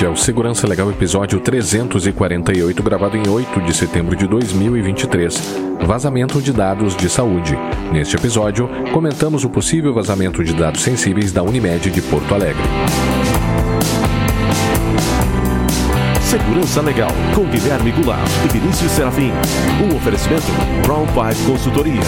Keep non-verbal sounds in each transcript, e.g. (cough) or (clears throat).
Este é o Segurança Legal episódio 348, gravado em 8 de setembro de 2023. Vazamento de dados de saúde. Neste episódio, comentamos o possível vazamento de dados sensíveis da Unimed de Porto Alegre. Segurança Legal, com Guilherme Goulart e Vinícius Serafim. Um oferecimento Brown 5 Consultoria.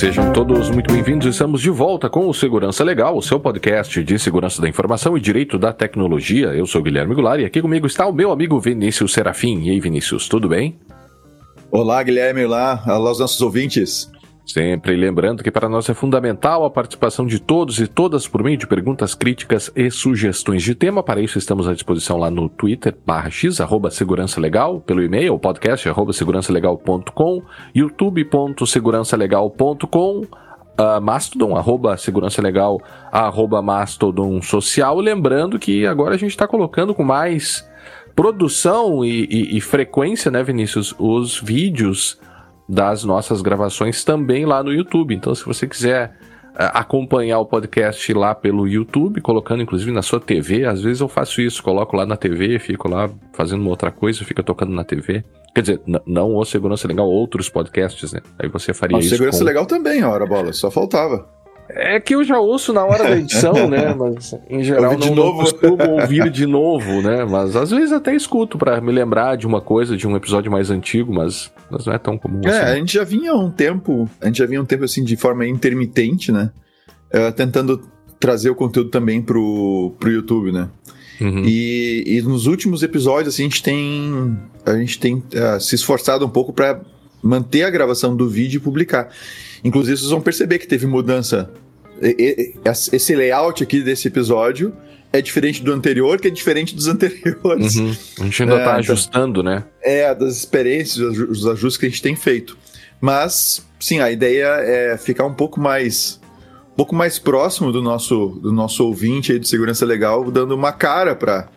Sejam todos muito bem-vindos. Estamos de volta com o Segurança Legal, o seu podcast de segurança da informação e direito da tecnologia. Eu sou Guilherme Goulart e aqui comigo está o meu amigo Vinícius Serafim. E aí, Vinícius, tudo bem? Olá, Guilherme. Olá, olá aos nossos ouvintes. Sempre lembrando que para nós é fundamental a participação de todos e todas por meio de perguntas, críticas e sugestões de tema. Para isso estamos à disposição lá no Twitter, barra x, arroba segurança legal, pelo e-mail, podcast, arroba segurançalegal.com, youtube.segurançalegal.com, uh, Mastodon, arroba segurança legal, arroba Mastodon social. Lembrando que agora a gente está colocando com mais produção e, e, e frequência, né, Vinícius, os vídeos das nossas gravações também lá no YouTube. Então, se você quiser uh, acompanhar o podcast lá pelo YouTube, colocando inclusive na sua TV, às vezes eu faço isso, coloco lá na TV, fico lá fazendo uma outra coisa, fica tocando na TV. Quer dizer, não o Segurança Legal, outros podcasts, né? Aí você faria Mas isso. Segurança com... Legal também, hora bola, só faltava. É que eu já ouço na hora da edição, (laughs) né? Mas em geral não, não costumo (laughs) ouvir de novo, né? Mas às vezes até escuto para me lembrar de uma coisa, de um episódio mais antigo, mas, mas não é tão comum é, assim. a gente já vinha um tempo, a gente já vinha um tempo assim de forma intermitente, né? Uh, tentando trazer o conteúdo também pro, pro YouTube, né? Uhum. E, e, nos últimos episódios, assim, a gente tem, a gente tem uh, se esforçado um pouco para manter a gravação do vídeo e publicar. Inclusive, vocês vão perceber que teve mudança. Esse layout aqui desse episódio é diferente do anterior, que é diferente dos (laughs) anteriores. Uhum. A gente ainda está é, ajustando, né? É, das experiências, os ajustes que a gente tem feito. Mas, sim, a ideia é ficar um pouco mais um pouco mais próximo do nosso, do nosso ouvinte aí do Segurança Legal, dando uma cara para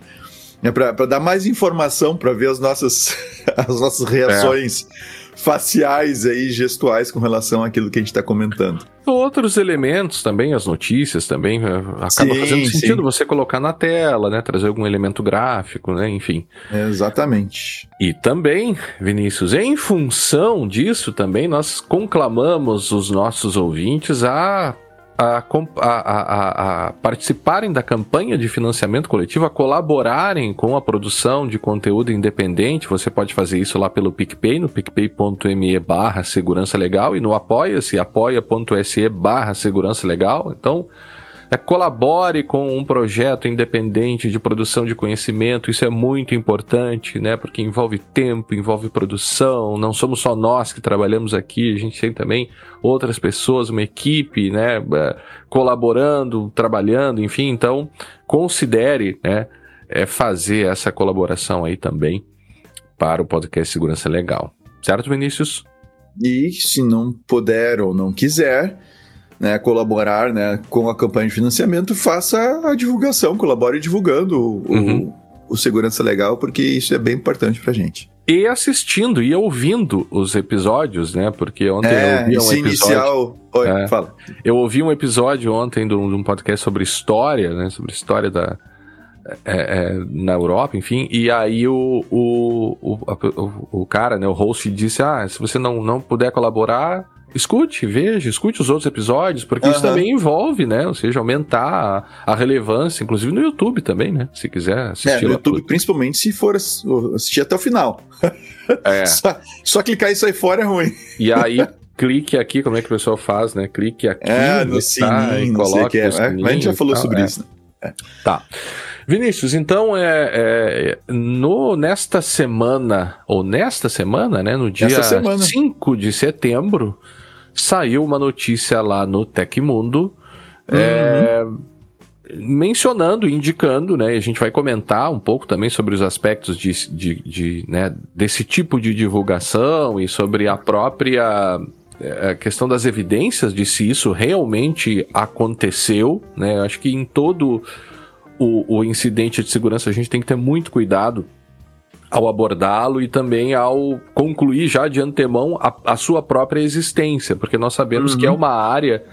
né, para dar mais informação, para ver as nossas, (laughs) as nossas reações. É faciais aí, gestuais com relação àquilo que a gente está comentando. Outros elementos também, as notícias também, é, acaba sim, fazendo sentido sim. você colocar na tela, né? Trazer algum elemento gráfico, né? Enfim. Exatamente. E também, Vinícius, em função disso também, nós conclamamos os nossos ouvintes a a, a, a, participarem da campanha de financiamento coletivo, a colaborarem com a produção de conteúdo independente. Você pode fazer isso lá pelo PicPay, no picpay.me barra segurança legal e no apoia-se, apoia.se barra segurança legal. Então, colabore com um projeto independente de produção de conhecimento, isso é muito importante, né? Porque envolve tempo, envolve produção, não somos só nós que trabalhamos aqui, a gente tem também outras pessoas, uma equipe, né? É, colaborando, trabalhando, enfim, então considere, né? É fazer essa colaboração aí também para o podcast Segurança Legal. Certo, Vinícius? E se não puder ou não quiser, né, colaborar né, com a campanha de financiamento, faça a divulgação, colabore divulgando o, uhum. o, o Segurança Legal, porque isso é bem importante pra gente. E assistindo e ouvindo os episódios, né? Porque ontem é, eu ouvi um episódio. Inicial... Oi, é, fala. Eu ouvi um episódio ontem de um, podcast sobre história, né? Sobre história da, é, é, na Europa, enfim, e aí o, o, o, o, o cara, né, o host disse, ah, se você não, não puder colaborar, escute, veja, escute os outros episódios, porque uhum. isso também envolve, né? Ou seja, aumentar a, a, relevância, inclusive no YouTube também, né? Se quiser assistir. É, no YouTube, tudo. principalmente se for assistir até o final. (laughs) É. só, só clicar e sair fora é ruim. E aí. (laughs) clique aqui, como é que o pessoal faz, né? Clique aqui é, no sininho, e coloque é. A gente já falou sobre é. isso. Né? Tá. Vinícius, então é, é, no, nesta semana, ou nesta semana, né? No dia 5 de setembro, saiu uma notícia lá no Tecmundo. Uhum. É, mencionando, indicando, né? A gente vai comentar um pouco também sobre os aspectos de, de, de né, desse tipo de divulgação e sobre a própria é, a questão das evidências de se isso realmente aconteceu, né? Acho que em todo o, o incidente de segurança a gente tem que ter muito cuidado ao abordá-lo e também ao concluir já de antemão a, a sua própria existência, porque nós sabemos uhum. que é uhum. uma área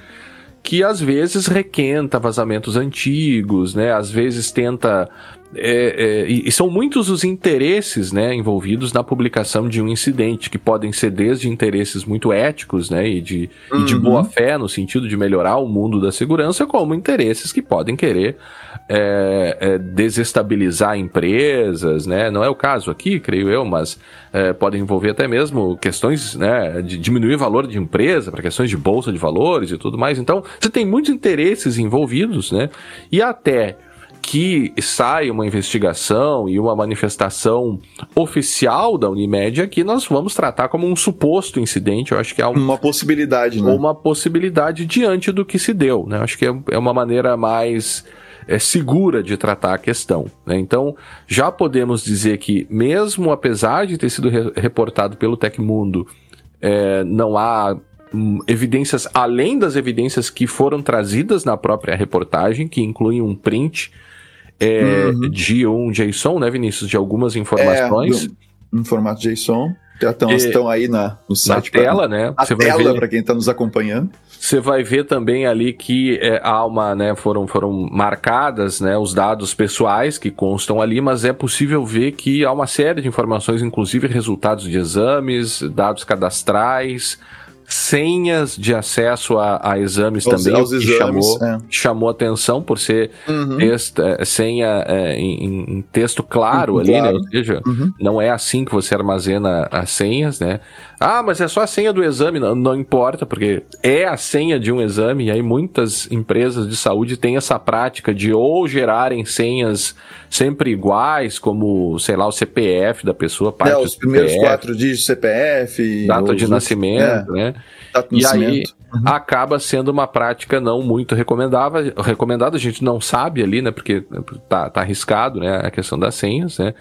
que às vezes requenta vazamentos antigos, né? Às vezes tenta é, é, e, são muitos os interesses né, envolvidos na publicação de um incidente, que podem ser desde interesses muito éticos né, e, de, uhum. e de boa fé, no sentido de melhorar o mundo da segurança, como interesses que podem querer é, é desestabilizar empresas. Né? Não é o caso aqui, creio eu, mas é, podem envolver até mesmo questões né, de diminuir o valor de empresa, para questões de bolsa de valores e tudo mais. Então, você tem muitos interesses envolvidos, né? E até que sai uma investigação e uma manifestação oficial da Unimed aqui, nós vamos tratar como um suposto incidente. Eu acho que é um, uma possibilidade, né? Uma possibilidade diante do que se deu, né? Eu acho que é, é uma maneira mais é, segura de tratar a questão. Né? Então, já podemos dizer que, mesmo apesar de ter sido re reportado pelo Tecmundo, é, não há hum, evidências além das evidências que foram trazidas na própria reportagem, que incluem um print é, uhum. de um JSON, né, Vinícius? De algumas informações. É, em formato JSON. Já estão, aí na, no site. Na tela, né? A tela para quem está nos acompanhando. Você vai ver também ali que é, há uma, né, foram, foram marcadas né, os dados pessoais que constam ali, mas é possível ver que há uma série de informações, inclusive resultados de exames, dados cadastrais, senhas de acesso a, a exames aos, também, aos exames, chamou, é. chamou atenção por ser uhum. texto, é, senha é, em, em, texto claro uhum, ali, claro. né? Ou seja, uhum. não é assim que você armazena as senhas, né? Ah, mas é só a senha do exame, não, não importa, porque é a senha de um exame, e aí muitas empresas de saúde têm essa prática de ou gerarem senhas sempre iguais, como, sei lá, o CPF da pessoa, parte é, os primeiros CPF, quatro dígitos CPF, data de nascimento, é, né? E aí uhum. acaba sendo uma prática não muito recomendável, recomendada, a gente não sabe ali, né, porque tá, tá arriscado, né, a questão das senhas, né?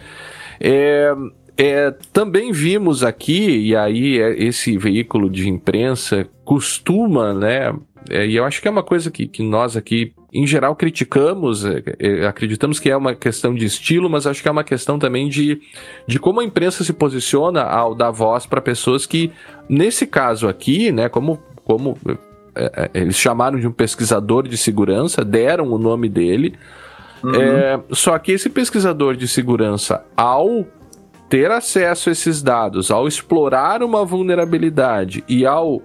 É, é, também vimos aqui, e aí é, esse veículo de imprensa costuma, né? É, e eu acho que é uma coisa que, que nós aqui, em geral, criticamos, é, é, acreditamos que é uma questão de estilo, mas acho que é uma questão também de, de como a imprensa se posiciona ao dar voz para pessoas que, nesse caso aqui, né, como, como eles chamaram de um pesquisador de segurança, deram o nome dele. Uhum. É, só que esse pesquisador de segurança, ao ter acesso a esses dados, ao explorar uma vulnerabilidade e ao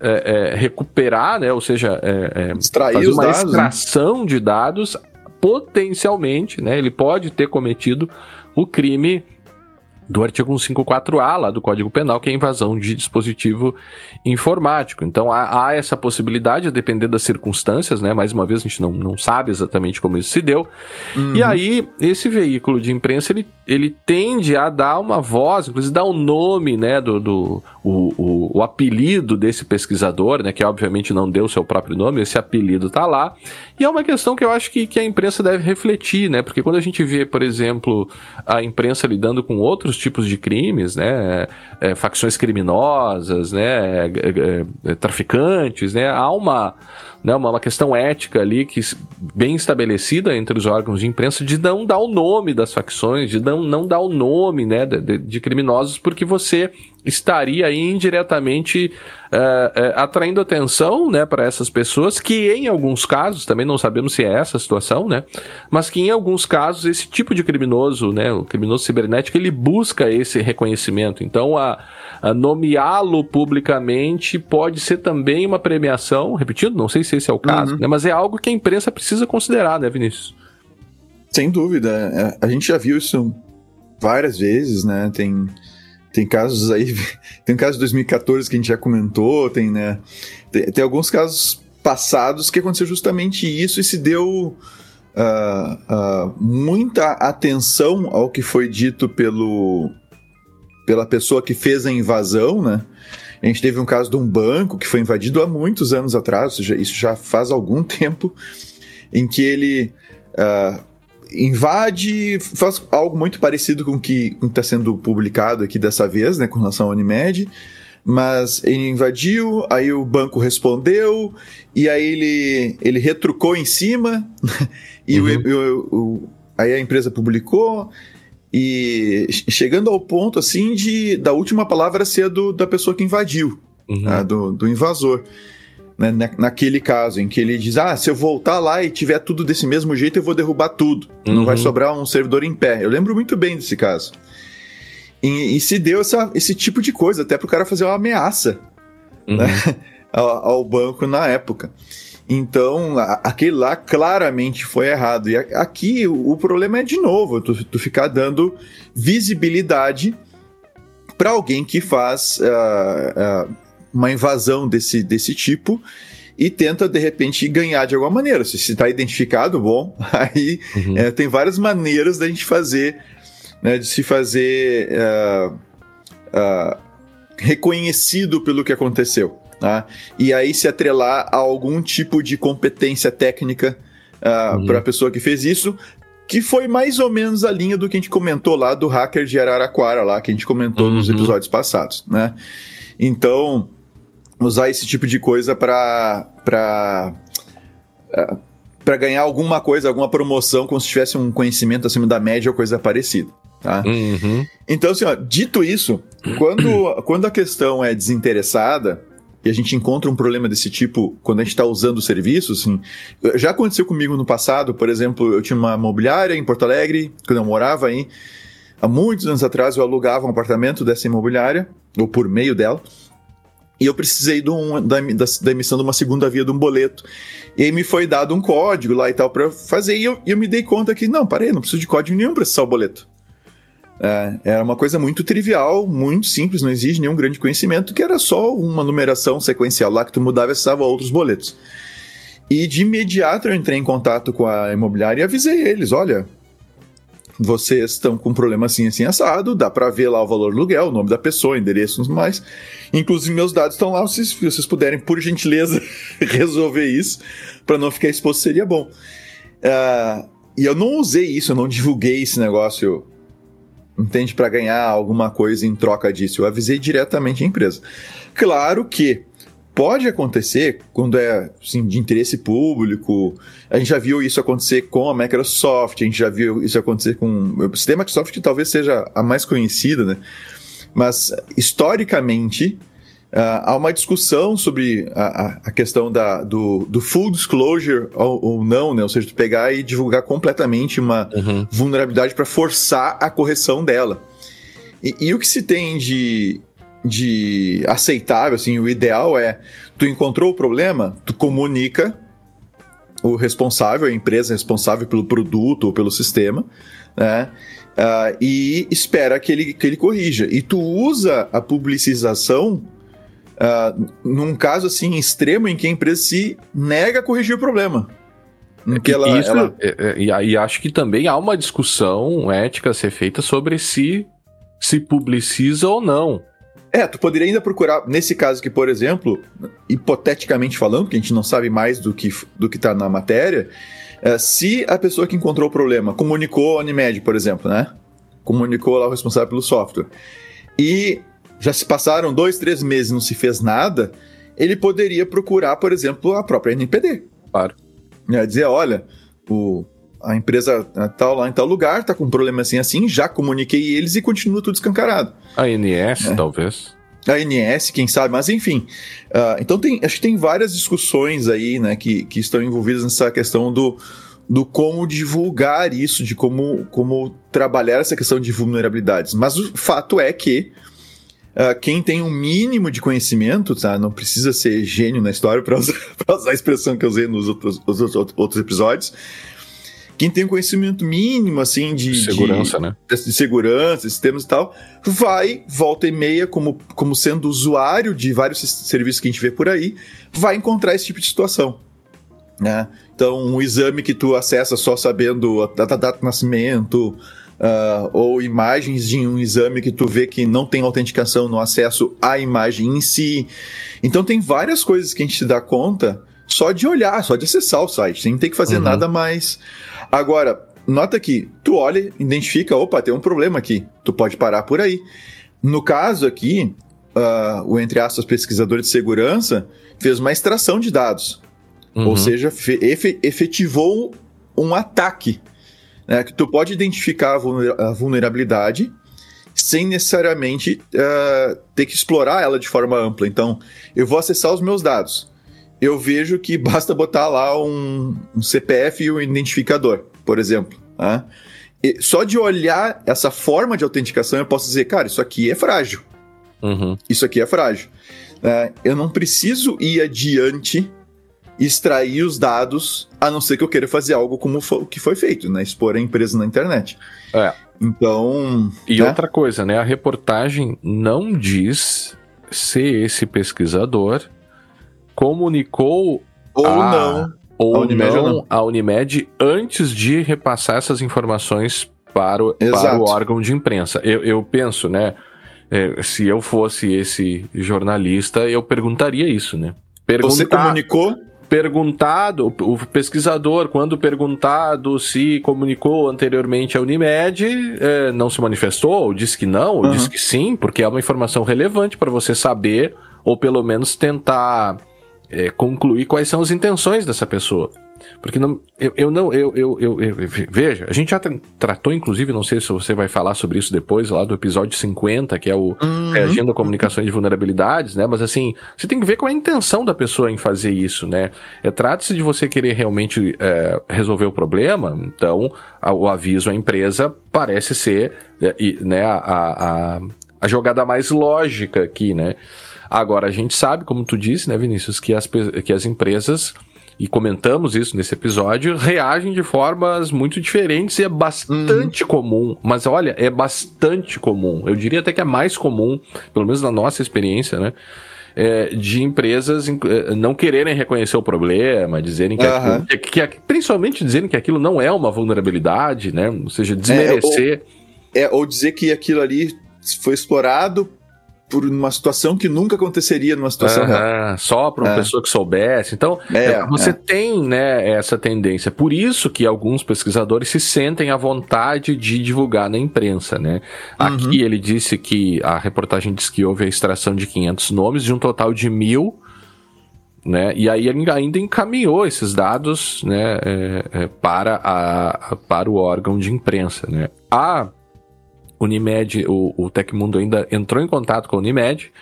é, é, recuperar, né, ou seja, é, é fazer uma dados, né? extração né? de dados, potencialmente, né, ele pode ter cometido o crime do artigo 154A lá do Código Penal, que é a invasão de dispositivo informático. Então há, há, essa possibilidade, a depender das circunstâncias, né? Mais uma vez, a gente não, não sabe exatamente como isso se deu. Uhum. E aí, esse veículo de imprensa, ele, ele tende a dar uma voz, inclusive dar um nome, né, do, do o, o, o, apelido desse pesquisador, né, que obviamente não deu seu próprio nome, esse apelido tá lá. E é uma questão que eu acho que, que a imprensa deve refletir, né? Porque quando a gente vê, por exemplo, a imprensa lidando com outros tipos de crimes, né? É, facções criminosas, né? É, é, é, traficantes, né? Há uma, né, uma, uma questão ética ali que bem estabelecida entre os órgãos de imprensa de não dar o nome das facções, de não, não dar o nome né, de, de criminosos, porque você estaria aí indiretamente uh, uh, atraindo atenção né, para essas pessoas que em alguns casos, também não sabemos se é essa a situação, né, mas que em alguns casos esse tipo de criminoso, né, o criminoso cibernético, ele busca esse reconhecimento. Então, a, a nomeá-lo publicamente pode ser também uma premiação, repetindo, não sei se esse é o caso, uhum. né, mas é algo que a imprensa precisa considerar, né, Vinícius? Sem dúvida. É, a gente já viu isso várias vezes, né? Tem tem casos aí, (laughs) tem um caso de 2014 que a gente já comentou, tem, né? Tem, tem alguns casos passados que aconteceu justamente isso e se deu uh, uh, muita atenção ao que foi dito pelo, pela pessoa que fez a invasão, né? A gente teve um caso de um banco que foi invadido há muitos anos atrás, isso já faz algum (laughs) tempo, em que ele uh, invade, faz algo muito parecido com o que está sendo publicado aqui dessa vez, né, com relação ao Unimed. mas ele invadiu, aí o banco respondeu, e aí ele, ele retrucou em cima, (laughs) e uhum. o, o, aí a empresa publicou, e chegando ao ponto assim de da última palavra ser do, da pessoa que invadiu, uhum. né, do, do invasor. Né, naquele caso em que ele diz: Ah, se eu voltar lá e tiver tudo desse mesmo jeito, eu vou derrubar tudo. Uhum. Não vai uhum. sobrar um servidor em pé. Eu lembro muito bem desse caso. E, e se deu essa, esse tipo de coisa, até para o cara fazer uma ameaça uhum. né, (laughs) ao, ao, banco na época. Então, a, aquele lá claramente foi errado. E aqui o, o problema é, de novo, tu, tu ficar dando visibilidade para alguém que faz uh, uh, uma invasão desse, desse tipo e tenta de repente ganhar de alguma maneira. Se está identificado, bom, (laughs) aí uhum. é, tem várias maneiras da gente fazer né, de se fazer uh, uh, reconhecido pelo que aconteceu. Tá? E aí se atrelar a algum tipo de competência técnica uh, uhum. para a pessoa que fez isso, que foi mais ou menos a linha do que a gente comentou lá do hacker de Araraquara, lá que a gente comentou uhum. nos episódios passados. Né? Então, usar esse tipo de coisa para para para ganhar alguma coisa, alguma promoção, como se tivesse um conhecimento acima da média ou coisa parecida. Tá? Uhum. Então, assim, ó, dito isso, quando, (clears throat) quando a questão é desinteressada e a gente encontra um problema desse tipo quando a gente está usando o serviço, assim, já aconteceu comigo no passado, por exemplo, eu tinha uma imobiliária em Porto Alegre, quando eu morava aí, há muitos anos atrás eu alugava um apartamento dessa imobiliária, ou por meio dela, e eu precisei um, da, da, da, emissão de uma segunda via de um boleto. E aí me foi dado um código lá e tal para fazer, e eu, eu me dei conta que, não, parei, não preciso de código nenhum para acessar o boleto. É, era uma coisa muito trivial, muito simples, não exige nenhum grande conhecimento, que era só uma numeração sequencial lá que tu mudava e acessava outros boletos. E de imediato eu entrei em contato com a imobiliária e avisei eles: olha, vocês estão com um problema assim, assim, assado, dá para ver lá o valor do aluguel, o nome da pessoa, endereço e mais. Inclusive, meus dados estão lá, se vocês puderem, por gentileza, (laughs) resolver isso, para não ficar exposto, seria bom. Uh, e eu não usei isso, eu não divulguei esse negócio entende? Para ganhar alguma coisa em troca disso. Eu avisei diretamente a empresa. Claro que pode acontecer quando é assim, de interesse público. A gente já viu isso acontecer com a Microsoft, a gente já viu isso acontecer com o sistema Microsoft, que talvez seja a mais conhecida, né? Mas historicamente Uh, há uma discussão sobre a, a questão da, do, do, full disclosure ou, ou, não, né? Ou seja, tu pegar e divulgar completamente uma uhum. vulnerabilidade para forçar a correção dela. E, e, o que se tem de, de aceitável, assim, o ideal é tu encontrou o problema, tu comunica o responsável, a empresa responsável pelo produto ou pelo sistema, né? Uh, e espera que ele, que ele corrija. E tu usa a publicização uh, num caso assim extremo em que a empresa se nega a corrigir o problema. Que ela, Isso, ela... É, é, e acho que também há uma discussão ética a ser feita sobre se se publiciza ou não. É, tu poderia ainda procurar, nesse caso aqui, por exemplo, hipoteticamente falando, que a gente não sabe mais do que do que está na matéria, é, se a pessoa que encontrou o problema comunicou a Unimed, por exemplo, né? Comunicou lá o responsável pelo software. E já se passaram dois, três meses e não se fez nada, ele poderia procurar, por exemplo, a própria NPD. Claro. É, dizer, olha, o, a empresa tal lá em tal lugar, tá com um problema assim assim, já comuniquei eles e continua tudo escancarado. A INS, é. talvez. A INS, quem sabe, mas enfim. Uh, então tem, acho que tem várias discussões aí, né, que, que estão envolvidas nessa questão do, do como divulgar isso, de como, como trabalhar essa questão de vulnerabilidades. Mas o fato é que uh, quem tem um mínimo de conhecimento, tá? Não precisa ser gênio na história para usar, (laughs) usar, a expressão que eu usei nos outros, outros episódios. Quem tem um conhecimento mínimo, assim, de... Segurança, de, né? De segurança, sistemas e tal, vai, volta e meia, como, como sendo usuário de vários serviços que a gente vê por aí, vai encontrar esse tipo de situação. Né? Então, um exame que tu acessa só sabendo a data, data de nascimento, uh, ou imagens de um exame que tu vê que não tem autenticação no acesso à imagem em si. Então tem várias coisas que a gente se dá conta só de olhar, só de acessar o site, sem ter que fazer uhum. nada mais. Agora, nota que tu olha, identifica, opa, tem um problema aqui, tu pode parar por aí. No caso aqui, uh, o, entre aspas, pesquisador de segurança fez uma extração de dados. Uhum. Ou seja, efetivou um ataque. Né, que tu pode identificar a vulnerabilidade sem necessariamente uh, ter que explorar ela de forma ampla. Então, eu vou acessar os meus dados. Eu vejo que basta botar lá um, um CPF e um identificador, por exemplo. Né? E só de olhar essa forma de autenticação, eu posso dizer, cara, isso aqui é frágil. Uhum. Isso aqui é frágil. Uh, eu não preciso ir adiante extrair os dados, a não ser que eu queira fazer algo como o que foi feito, né? Expor a empresa na internet. É. Então. E né? outra coisa, né? A reportagem não diz se esse pesquisador comunicou ou a, não ou a Unimed, não, não, a Unimed antes de repassar essas informações para o, para o órgão de imprensa. Eu, eu penso, né? É, se eu fosse esse jornalista, eu perguntaria isso, né? Perguntar, Você comunicou? perguntado, o pesquisador, quando perguntado se comunicou anteriormente à Unimed, é, não se manifestou, disse que não, ou uhum. disse que sim, porque é uma informação relevante para você saber, ou pelo menos tentar é, concluir quais são as intenções dessa pessoa. Porque não, eu, eu não, eu, eu, eu, eu, veja, a gente já tratou, inclusive, não sei se você vai falar sobre isso depois, lá do episódio 50, que é o uhum. Reagindo a Comunicações de Vulnerabilidades, né? Mas assim, você tem que ver qual é a intenção da pessoa em fazer isso, né? É, Trata-se de você querer realmente é, resolver o problema, então a, o aviso à empresa parece ser é, né, a, a, a jogada mais lógica aqui, né? Agora, a gente sabe, como tu disse, né, Vinícius, que as, que as empresas e comentamos isso nesse episódio, reagem de formas muito diferentes e é bastante uhum. comum. Mas olha, é bastante comum. Eu diria até que é mais comum, pelo menos na nossa experiência, né? É, de empresas é, não quererem reconhecer o problema, dizerem que, uhum. aquilo, que, que, principalmente dizerem que aquilo não é uma vulnerabilidade, né? Ou seja, desmerecer. É, ou, é, ou dizer que aquilo ali foi explorado por uma situação que nunca aconteceria numa situação real. Só para uma é. pessoa que soubesse. Então, é, é você é. tem né, essa tendência. Por isso que alguns pesquisadores se sentem à vontade de divulgar na imprensa. Né? Aqui uhum. ele disse que a reportagem diz que houve a extração de 500 nomes de um total de mil. Né? E aí ele ainda encaminhou esses dados né, é, é, para, a, para o órgão de imprensa. Né? A Unimed, o, o Tecmundo ainda entrou em contato com a Unimed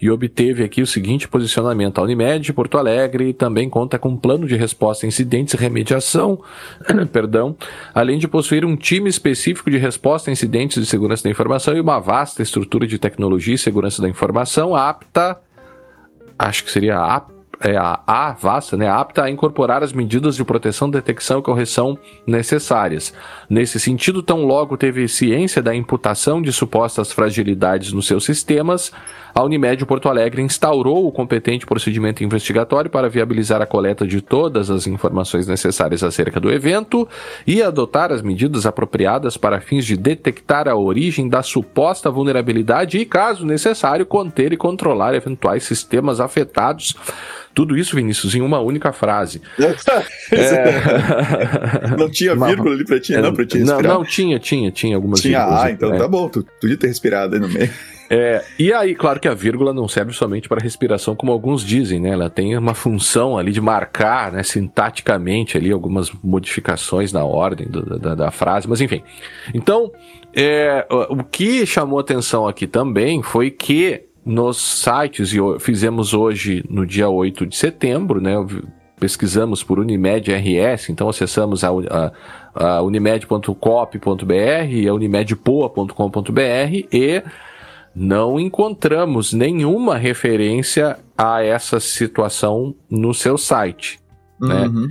e obteve aqui o seguinte posicionamento. A Unimed Porto Alegre também conta com um plano de resposta a incidentes e remediação, (clears throat) perdão, além de possuir um time específico de resposta a incidentes de segurança da informação e uma vasta estrutura de tecnologia e segurança da informação apta, acho que seria apta é, a, vasta, né, apta a incorporar as medidas de proteção, detecção e correção necessárias. Nesse sentido, tão logo teve ciência da imputação de supostas fragilidades nos seus sistemas, a Unimed Porto Alegre instaurou o competente procedimento investigatório para viabilizar a coleta de todas as informações necessárias acerca do evento e adotar as medidas apropriadas para fins de detectar a origem da suposta vulnerabilidade e, caso necessário, conter e controlar eventuais sistemas afetados tudo isso, Vinícius, em uma única frase. (laughs) é... Não tinha vírgula ali pra ti, não, pra ti Não, não, tinha, tinha, tinha algumas tinha, vírgulas. Ah, então é. tá bom, tu podia ter respirado aí no meio. É, e aí, claro que a vírgula não serve somente para respiração, como alguns dizem, né? Ela tem uma função ali de marcar, né, sintaticamente ali algumas modificações na ordem do, da, da, frase, mas enfim. Então, é, o que chamou atenção aqui também foi que nos sites, e fizemos hoje no dia 8 de setembro, né? Pesquisamos por Unimed RS, então acessamos a, a, a unimed.cop.br e a unimedpoa.com.br e não encontramos nenhuma referência a essa situação no seu site. Né? Uhum.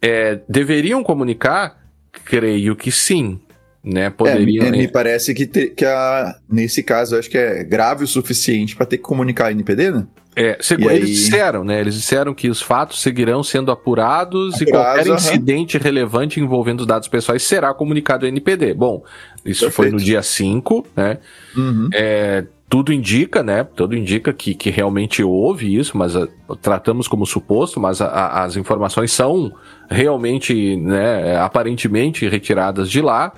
É, deveriam comunicar? Creio que sim né? Poderiam. É, me parece que, te, que a, nesse caso, acho que é grave o suficiente para ter que comunicar a NPD, né? É, segundo, eles aí... disseram, né? Eles disseram que os fatos seguirão sendo apurados, apurados e qualquer incidente relevante envolvendo dados pessoais será comunicado ao NPD. Bom, isso Perfeito. foi no dia 5, né? Uhum. É, tudo indica, né? Tudo indica que, que realmente houve isso, mas a, tratamos como suposto, mas a, a, as informações são realmente, né, aparentemente retiradas de lá.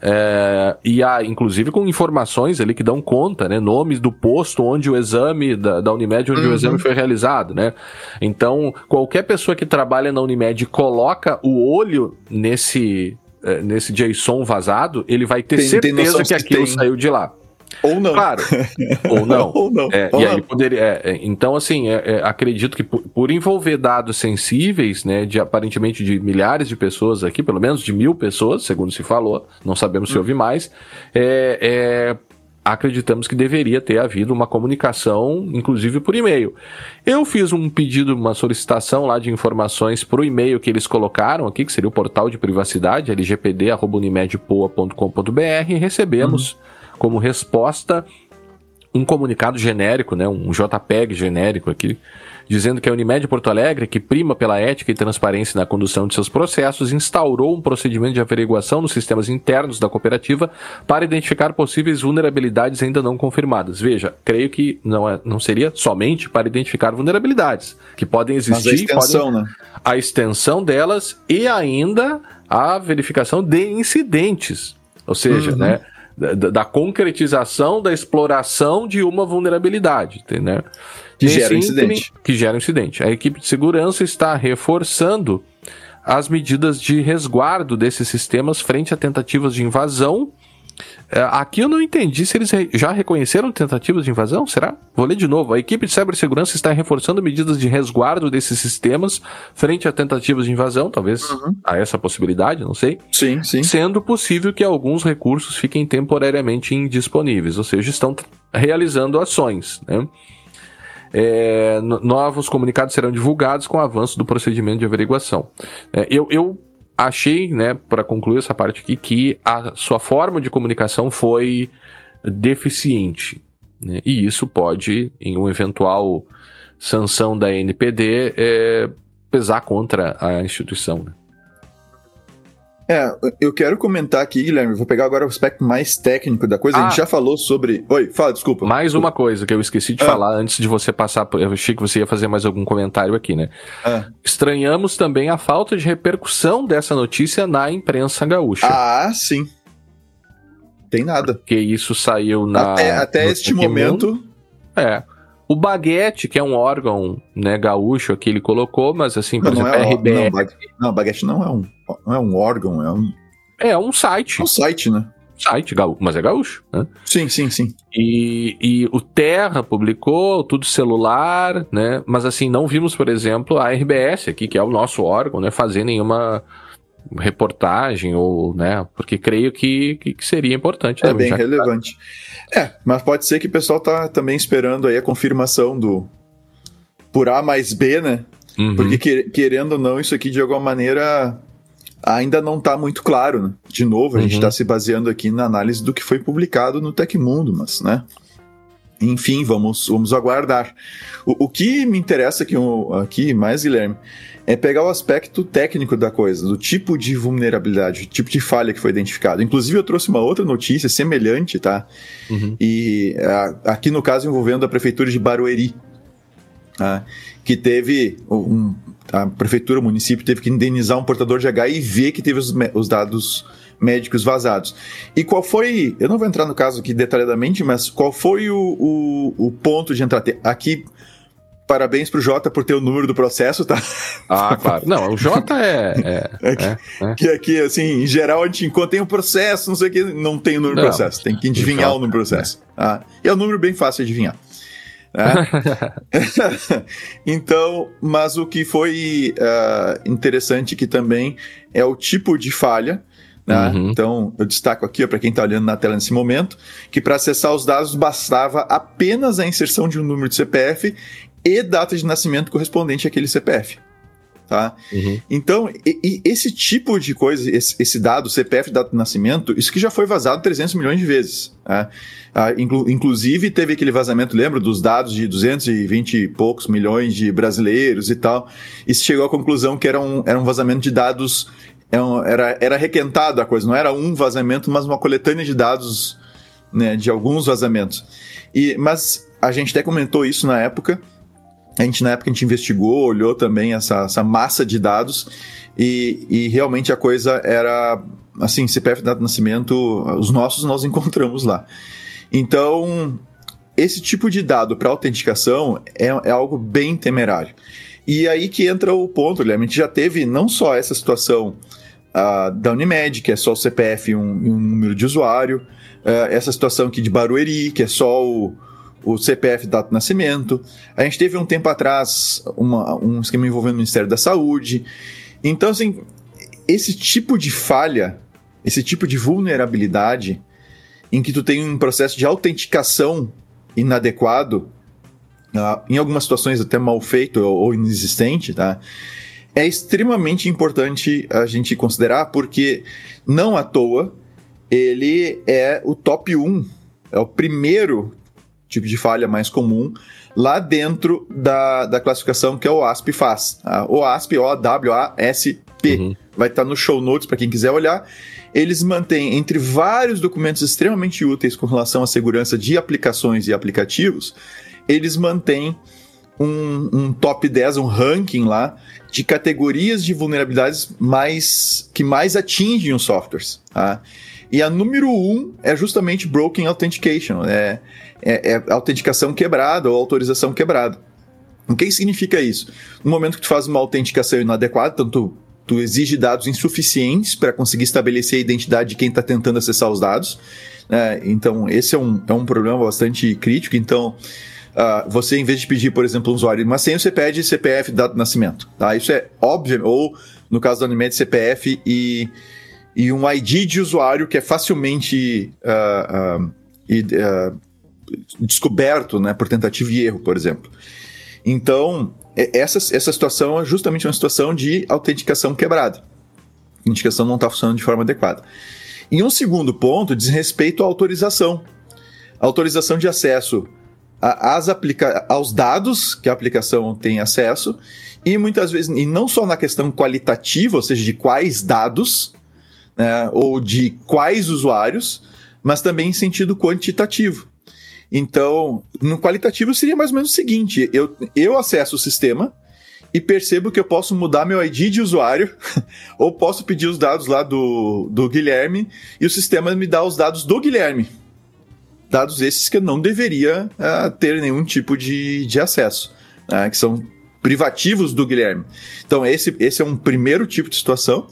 É, e há, inclusive, com informações ali que dão conta, né? Nomes do posto onde o exame, da, da Unimed, onde uhum. o exame foi realizado, né? Então, qualquer pessoa que trabalha na Unimed coloca o olho nesse, é, nesse JSON vazado, ele vai ter tem, certeza tem que aquilo tem... saiu de lá. Ou não. Claro. (laughs) Ou não. Ou não. É, Ou e não. aí poderia. É, é, então, assim, é, é, acredito que por, por, envolver dados sensíveis, né, de aparentemente de milhares de pessoas aqui, pelo menos de mil pessoas, segundo se falou, não sabemos se hum. houve mais, é, acreditamos que deveria ter havido uma comunicação, inclusive por e-mail. Eu fiz um pedido, uma solicitação lá de informações para o e-mail que eles colocaram aqui, que seria o portal de privacidade, lgpd.unimedpoa.com.br, e recebemos. Uhum como resposta um comunicado genérico, né, um JPEG genérico aqui, dizendo que a Unimed Porto Alegre, que prima pela ética e transparência na condução de seus processos, instaurou um procedimento de averiguação nos sistemas internos da cooperativa para identificar possíveis vulnerabilidades ainda não confirmadas. Veja, creio que não, é, não seria somente para identificar vulnerabilidades, que podem existir. Mas a extensão, podem, né? A extensão delas e ainda a verificação de incidentes. Ou seja, uhum. né? Da, da, concretização da exploração de uma vulnerabilidade, entendeu? Que gera incidente. Que gera incidente. A equipe de segurança está reforçando as medidas de resguardo desses sistemas frente a tentativas de invasão aqui eu não entendi se eles já reconheceram tentativas de invasão, será? Vou ler de novo. A equipe de cibersegurança está reforçando medidas de resguardo desses sistemas frente a tentativas de invasão, talvez uhum. a essa possibilidade, não sei. Sim, sim. Sendo possível que alguns recursos fiquem temporariamente indisponíveis, ou seja, estão realizando ações, né? É, novos comunicados serão divulgados com o avanço do procedimento de averiguação. É, eu, eu achei, né, para concluir essa parte aqui, que a sua forma de comunicação foi deficiente. Né? E isso pode, em uma eventual sanção da NPD, é, pesar contra a instituição. Né? É, eu quero comentar aqui, Guilherme, vou pegar agora o aspecto mais técnico da coisa. Ah, a gente ah. já falou sobre. Oi, fala, desculpa. Mais uma coisa que eu esqueci de ah. falar antes de você passar. Eu achei que você ia fazer mais algum comentário aqui, né? Ah. Estranhamos também a falta de repercussão dessa notícia na imprensa gaúcha. Ah, sim. Tem nada. Porque isso saiu na. Até, até este momento. É. O Baguete, que é um órgão né, gaúcho aqui, ele colocou, mas assim, por não, exemplo, não é, RBR. Não, Baguete não é um não é um órgão, é um. É um site. É um site, né? Site, mas é gaúcho, né? Sim, sim, sim. E, e o Terra publicou, tudo celular, né? Mas assim, não vimos, por exemplo, a RBS aqui, que é o nosso órgão, né? Fazer nenhuma reportagem ou, né? Porque creio que, que, que seria importante. É bem relevante. Tá... É, mas pode ser que o pessoal tá também esperando aí a confirmação do por A mais B, né? Uhum. Porque querendo ou não, isso aqui de alguma maneira ainda não está muito claro. Né? De novo, a uhum. gente está se baseando aqui na análise do que foi publicado no Tecmundo, mas, né? Enfim, vamos, vamos aguardar. O, o que me interessa aqui, aqui mais, Guilherme, é pegar o aspecto técnico da coisa, do tipo de vulnerabilidade, do tipo de falha que foi identificado. Inclusive, eu trouxe uma outra notícia semelhante, tá? Uhum. E a, aqui no caso envolvendo a prefeitura de Barueri, tá? que teve um, a prefeitura, o município teve que indenizar um portador de HIV que teve os, os dados médicos vazados. E qual foi, eu não vou entrar no caso aqui detalhadamente, mas qual foi o, o, o ponto de entrar? Aqui, parabéns pro Jota por ter o número do processo, tá? Ah, claro. Não, o Jota é. é, é, que, é, é. que aqui, assim, em geral, a gente encontra tem um processo, não sei o que, não tem o número do processo, tem que adivinhar o número do processo. Ah, e é um número bem fácil de adivinhar. É. (laughs) então, mas o que foi uh, interessante aqui também é o tipo de falha. Né? Uhum. Então, eu destaco aqui para quem está olhando na tela nesse momento que para acessar os dados bastava apenas a inserção de um número de CPF e data de nascimento correspondente àquele CPF tá? Uhum. Então, e, e esse tipo de coisa, esse, esse, dado, CPF, dado de nascimento, isso que já foi vazado 300 milhões de vezes. Tá? Ah, inclu, inclusive, teve aquele vazamento, lembra, dos dados de 220 e poucos milhões de brasileiros e tal, e se chegou à conclusão que era um, era um vazamento de dados, é era, era requentado a coisa, não era um vazamento, mas uma coletânea de dados né, de alguns vazamentos. E, mas a gente até comentou isso na época, a gente, na época, a gente investigou, olhou também essa, essa massa de dados e, e realmente a coisa era assim, CPF data de nascimento, os nossos nós (laughs) encontramos lá. Então, esse tipo de dado para autenticação é, é, algo bem temerário. E aí que entra o ponto, Guilherme, a gente já teve não só essa situação uh, da Unimed, que é só o CPF e um, um número de usuário, uh, essa situação aqui de Barueri, que é só o, o CPF data de nascimento. A gente teve um tempo atrás uma, um esquema envolvendo o Ministério da Saúde. Então, assim, esse tipo de falha, esse tipo de vulnerabilidade, em que tu tem um processo de autenticação inadequado, uh, em algumas situações até mal feito ou, ou inexistente, tá? É extremamente importante a gente considerar, porque não à toa ele é o top 1, é o primeiro tipo de falha mais comum lá dentro da, da classificação que o OASP faz. Tá? O OASP, O-W-A-S-P. Uhum. Vai estar no show notes para quem quiser olhar. Eles mantêm entre vários documentos extremamente úteis com relação à segurança de aplicações e aplicativos, eles mantêm um, um, top 10, um ranking lá de categorias de vulnerabilidades mais que mais atingem os softwares. Tá? E a número 1 um é justamente Broken Authentication, é, é, é autenticação quebrada ou autorização quebrada. O que significa isso? No momento que tu faz uma autenticação inadequada, tanto tu exige dados insuficientes para conseguir estabelecer a identidade de quem está tentando acessar os dados. Né? então, esse é um, é um problema bastante crítico. Então, uh, você, em vez de pedir, por exemplo, um usuário de uma senha, você pede CPF, dado de nascimento. Tá? Isso é óbvio, ou no caso da Unimed, CPF e, e um ID de usuário que é facilmente uh, uh, descoberto né, por tentativa e erro, por exemplo. Então, essa, essa situação é justamente uma situação de autenticação quebrada. A autenticação não está funcionando de forma adequada. E um segundo ponto diz respeito à autorização. A autorização de acesso às aplica aos dados que a aplicação tem acesso, e muitas vezes, e não só na questão qualitativa, ou seja, de quais dados, né, ou de quais usuários, mas também em sentido quantitativo. Então, no qualitativo seria mais ou menos o seguinte: eu, eu acesso o sistema e percebo que eu posso mudar meu ID de usuário, (laughs) ou posso pedir os dados lá do, do Guilherme e o sistema me dá os dados do Guilherme. Dados esses que eu não deveria uh, ter nenhum tipo de, de acesso, uh, que são privativos do Guilherme. Então, esse, esse é um primeiro tipo de situação.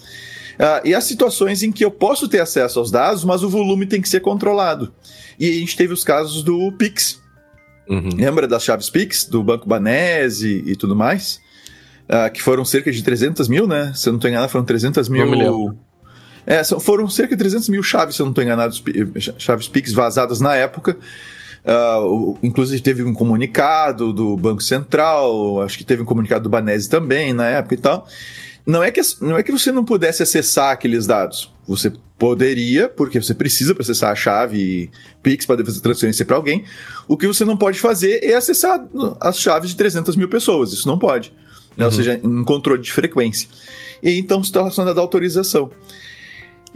Uh, e as situações em que eu posso ter acesso aos dados, mas o volume tem que ser controlado. E a gente teve os casos do Pix. Uhum. Lembra das chaves Pix, do Banco Banese e, tudo mais? Uh, que foram cerca de 300 mil, né? Se eu não estou enganado, foram 300 mil. É, foram cerca de 300 mil chaves, se eu não estou enganado, chaves Pix vazadas na época. Uh, inclusive teve um comunicado do Banco Central, acho que teve um comunicado do Banese também na época e tal não é que, não é que você não pudesse acessar aqueles dados. Você poderia, porque você precisa para acessar a chave Pix para fazer transferência para alguém. O que você não pode fazer é acessar as chaves de 300 mil pessoas. Isso não pode. Né? Uhum. Ou seja, um controle de frequência. E então está relacionado à autorização.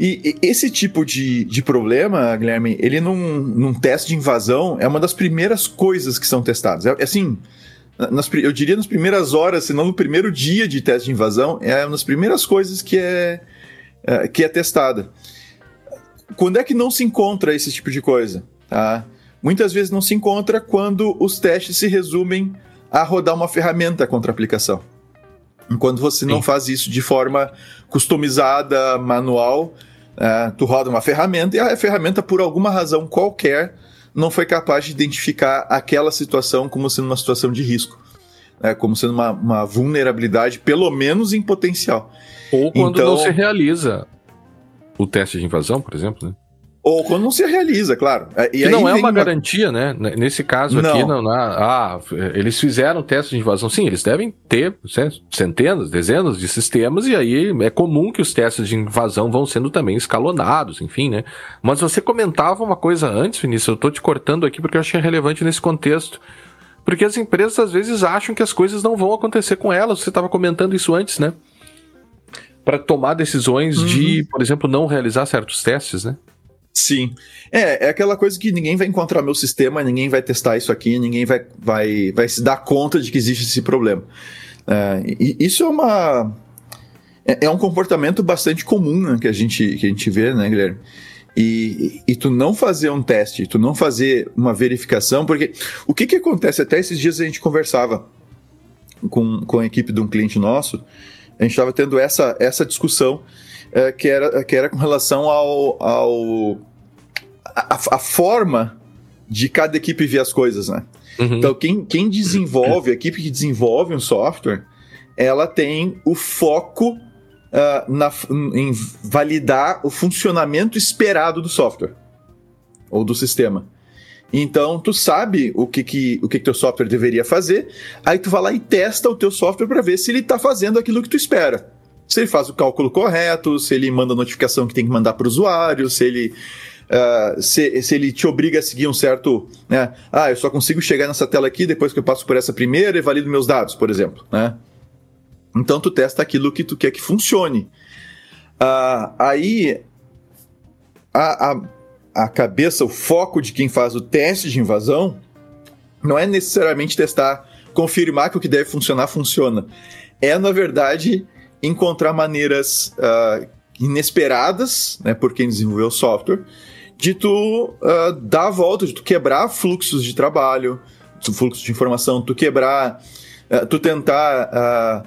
E esse tipo de, de problema, Guilherme, ele num, num teste de invasão é uma das primeiras coisas que são testadas. É, assim, nas, eu diria nas primeiras horas, se não no primeiro dia de teste de invasão, é uma das primeiras coisas que é, é, que é testada. Quando é que não se encontra esse tipo de coisa? Tá? Muitas vezes não se encontra quando os testes se resumem a rodar uma ferramenta contra a aplicação. Quando você Sim. não faz isso de forma customizada, manual, é, tu roda uma ferramenta e a ferramenta, por alguma razão qualquer, não foi capaz de identificar aquela situação como sendo uma situação de risco. Né, como sendo uma, uma vulnerabilidade, pelo menos em potencial. Ou quando então, não se realiza o teste de invasão, por exemplo, né? Ou quando não se realiza, claro. É, e não é uma, uma, garantia, né? Nesse caso não. aqui, não, não, ah, eles fizeram teste de invasão. Sim, eles devem ter centenas, dezenas de sistemas, e aí é comum que os testes de invasão vão sendo também escalonados, enfim, né? Mas você comentava uma coisa antes, Vinícius, eu tô te cortando aqui porque eu achei relevante nesse contexto. Porque as empresas às vezes acham que as coisas não vão acontecer com elas. Você estava comentando isso antes, né? Para tomar decisões uhum. de, por exemplo, não realizar certos testes, né? Sim. É, é aquela coisa que ninguém vai encontrar meu sistema, ninguém vai testar isso aqui, ninguém vai, vai, vai se dar conta de que existe esse problema. É, e isso é uma. é, é um comportamento bastante comum né, que, a gente, que a gente vê, né, Guilherme? E, e, tu não fazer um teste, tu não fazer uma verificação, porque o que que acontece? Até esses dias a gente conversava com, com a equipe de um cliente nosso, a gente estava tendo essa, essa discussão é, que, era, que era com relação ao, ao a, a, forma de cada equipe ver as coisas, né? Uhum. Então, quem, quem desenvolve, a equipe que desenvolve um software, ela tem o foco uh, na, em validar o funcionamento esperado do software ou do sistema. Então, tu sabe o que que o que, que teu software deveria fazer, aí tu vai lá e testa o teu software para ver se ele está fazendo aquilo que tu espera. Se ele faz o cálculo correto, se ele manda a notificação que tem que mandar para o usuário, se ele Uh, se, se, ele te obriga a seguir um certo. Né? Ah, eu só consigo chegar nessa tela aqui depois que eu passo por essa primeira e valido meus dados, por exemplo. Né? Então tu testa aquilo que tu quer que funcione. Uh, aí a, a, a cabeça, o foco de quem faz o teste de invasão não é necessariamente testar, confirmar que o que deve funcionar funciona. É, na verdade, encontrar maneiras uh, inesperadas, né, por quem desenvolveu o software, de tu uh, dar a volta, de tu quebrar fluxos de trabalho, fluxos de informação, tu quebrar, uh, tu tentar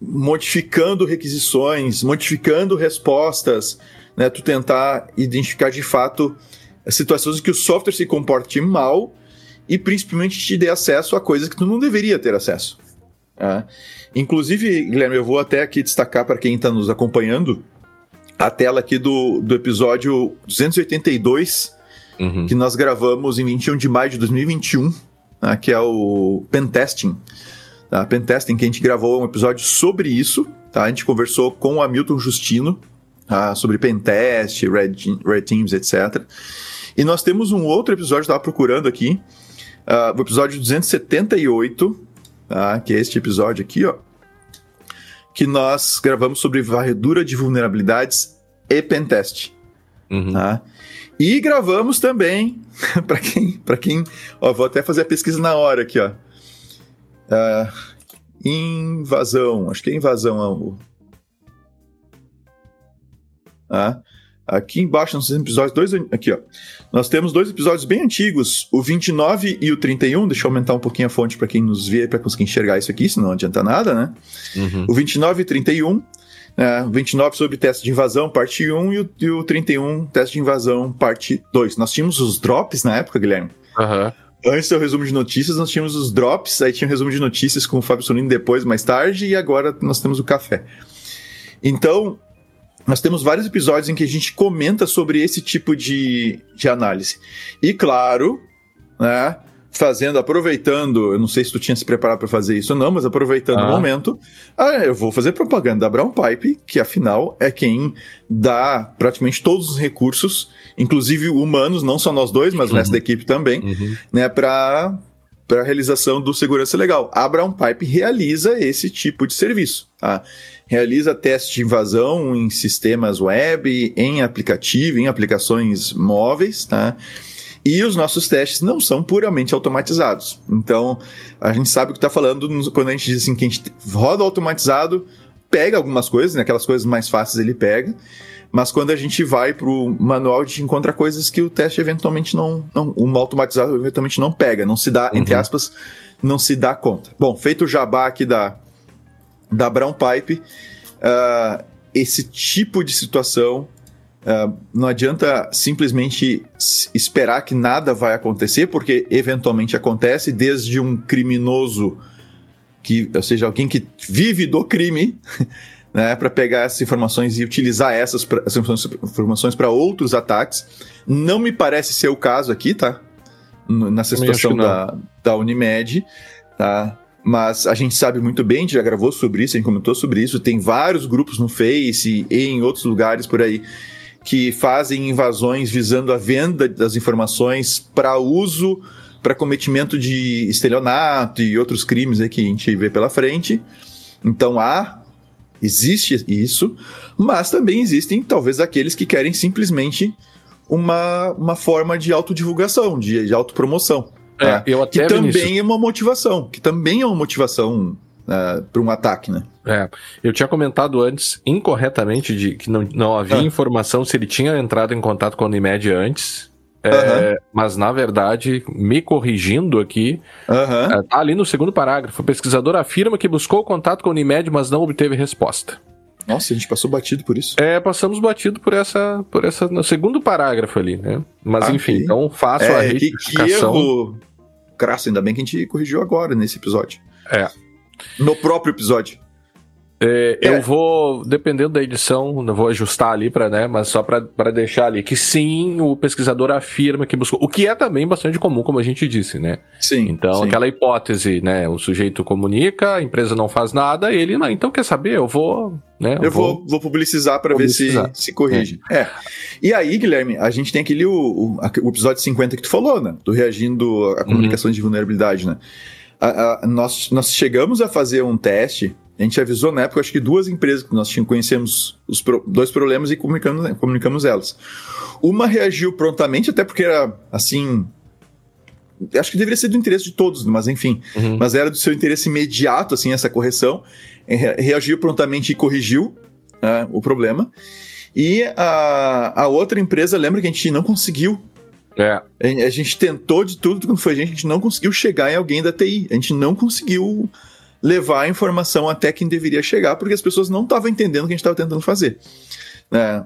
modificando requisições, modificando respostas, né, tu tentar identificar de fato situações em que o software se comporte mal e principalmente te dê acesso a coisas que tu não deveria ter acesso. Tá? Inclusive, Guilherme, eu vou até aqui destacar para quem está nos acompanhando a tela aqui do, do episódio 282, uhum. que nós gravamos em 21 de maio de 2021, tá? que é o Pentesting. Tá? Pentesting, que a gente gravou um episódio sobre isso. Tá? A gente conversou com o Hamilton Justino tá? sobre Pentest, Red, Red Teams, etc. E nós temos um outro episódio, estava procurando aqui, uh, o episódio 278, tá? que é este episódio aqui, ó, que nós gravamos sobre varredura de vulnerabilidades e pentest. Uhum. Tá? E gravamos também, (laughs) para quem, para quem, ó, vou até fazer a pesquisa na hora aqui, ó. Uh, invasão, acho que é invasão, é Ah, Aqui embaixo nos episódios, dois, aqui ó, nós temos dois episódios bem antigos, o 29 e o 31, deixa eu aumentar um pouquinho a fonte para quem nos vê, para conseguir enxergar isso aqui, senão não adianta nada, né? Uhum. O 29 e 31, né, o 29 sobre teste de invasão, parte 1, e o, e o 31, teste de invasão, parte 2. Nós tínhamos os drops na época, Guilherme. Uhum. Antes do resumo de notícias, nós tínhamos os drops, aí tinha o resumo de notícias com o Fábio Solino depois, mais tarde, e agora nós temos o café. Então, nós temos vários episódios em que a gente comenta sobre esse tipo de, de análise. E claro, né, fazendo, aproveitando, eu não sei se tu tinha se preparado para fazer isso ou não, mas aproveitando ah. o momento, ah, eu vou fazer propaganda da Brown Pipe, que afinal é quem dá praticamente todos os recursos, inclusive humanos, não só nós dois, mas uhum. o resto da equipe também, uhum. né, para para a realização do segurança legal. A Brown Pipe realiza esse tipo de serviço. Tá? realiza testes de invasão em sistemas web, em aplicativo, em aplicações móveis, tá? E os nossos testes não são puramente automatizados. Então, a gente sabe o que está falando quando a gente diz assim que a gente roda automatizado, pega algumas coisas, né? aquelas coisas mais fáceis ele pega, mas quando a gente vai para o manual, a gente encontra coisas que o teste eventualmente não, não um automatizado eventualmente não pega, não se dá, uhum. entre aspas, não se dá conta. Bom, feito o jabá aqui da, da Brown Pipe, uh, esse tipo de situação uh, não adianta simplesmente esperar que nada vai acontecer, porque eventualmente acontece, desde um criminoso, que, ou seja, alguém que vive do crime, (laughs) né, para pegar essas informações e utilizar essas, pra, essas informações para outros ataques. Não me parece ser o caso aqui, tá? Nessa situação da, da Unimed, tá? mas a gente sabe muito bem, a gente já gravou sobre isso, a gente comentou sobre isso, tem vários grupos no Face e em outros lugares por aí que fazem invasões visando a venda das informações para uso, para cometimento de estelionato e outros crimes aí que a gente vê pela frente. Então há, existe isso, mas também existem talvez aqueles que querem simplesmente uma, uma forma de autodivulgação, de, de autopromoção. É, tá? eu até que também é uma motivação, que também é uma motivação uh, para um ataque, né? É, eu tinha comentado antes, incorretamente, de que não, não havia ah. informação se ele tinha entrado em contato com a Unimed antes. É, uhum. Mas, na verdade, me corrigindo aqui, uhum. tá ali no segundo parágrafo. O pesquisador afirma que buscou contato com a Unimed, mas não obteve resposta. Nossa, a gente passou batido por isso. É, passamos batido por essa, por essa, no segundo parágrafo ali, né? Mas ah, enfim, okay. então faço é, a retificação. Que, que erro crasso, ainda bem que a gente corrigiu agora nesse episódio. É. No próprio episódio. É, é. Eu vou, dependendo da edição, vou ajustar ali para, né, mas só para deixar ali que sim, o pesquisador afirma que buscou, o que é também bastante comum, como a gente disse, né? Sim. Então, sim. aquela hipótese, né, o sujeito comunica, a empresa não faz nada, ele, não, então quer saber, eu vou, né? Eu, eu vou, vou, vou publicizar para ver se se corrige. É. é. E aí, Guilherme, a gente tem aquele o, o, o, episódio 50 que tu falou, né? Do reagindo à comunicação uhum. de vulnerabilidade, né? A, a, nós, nós chegamos a fazer um teste a gente avisou na época, acho que duas empresas que nós conhecemos os pro, dois problemas e comunicamos, né, comunicamos elas. Uma reagiu prontamente, até porque era assim. Acho que deveria ser do interesse de todos, mas enfim. Uhum. Mas era do seu interesse imediato, assim, essa correção. Reagiu prontamente e corrigiu uh, o problema. E a, a outra empresa, lembra que a gente não conseguiu é. A gente tentou de tudo quando foi a gente, a gente não conseguiu chegar em alguém da TI. A gente não conseguiu levar a informação até quem deveria chegar, porque as pessoas não estavam entendendo o que a gente estava tentando fazer. Né?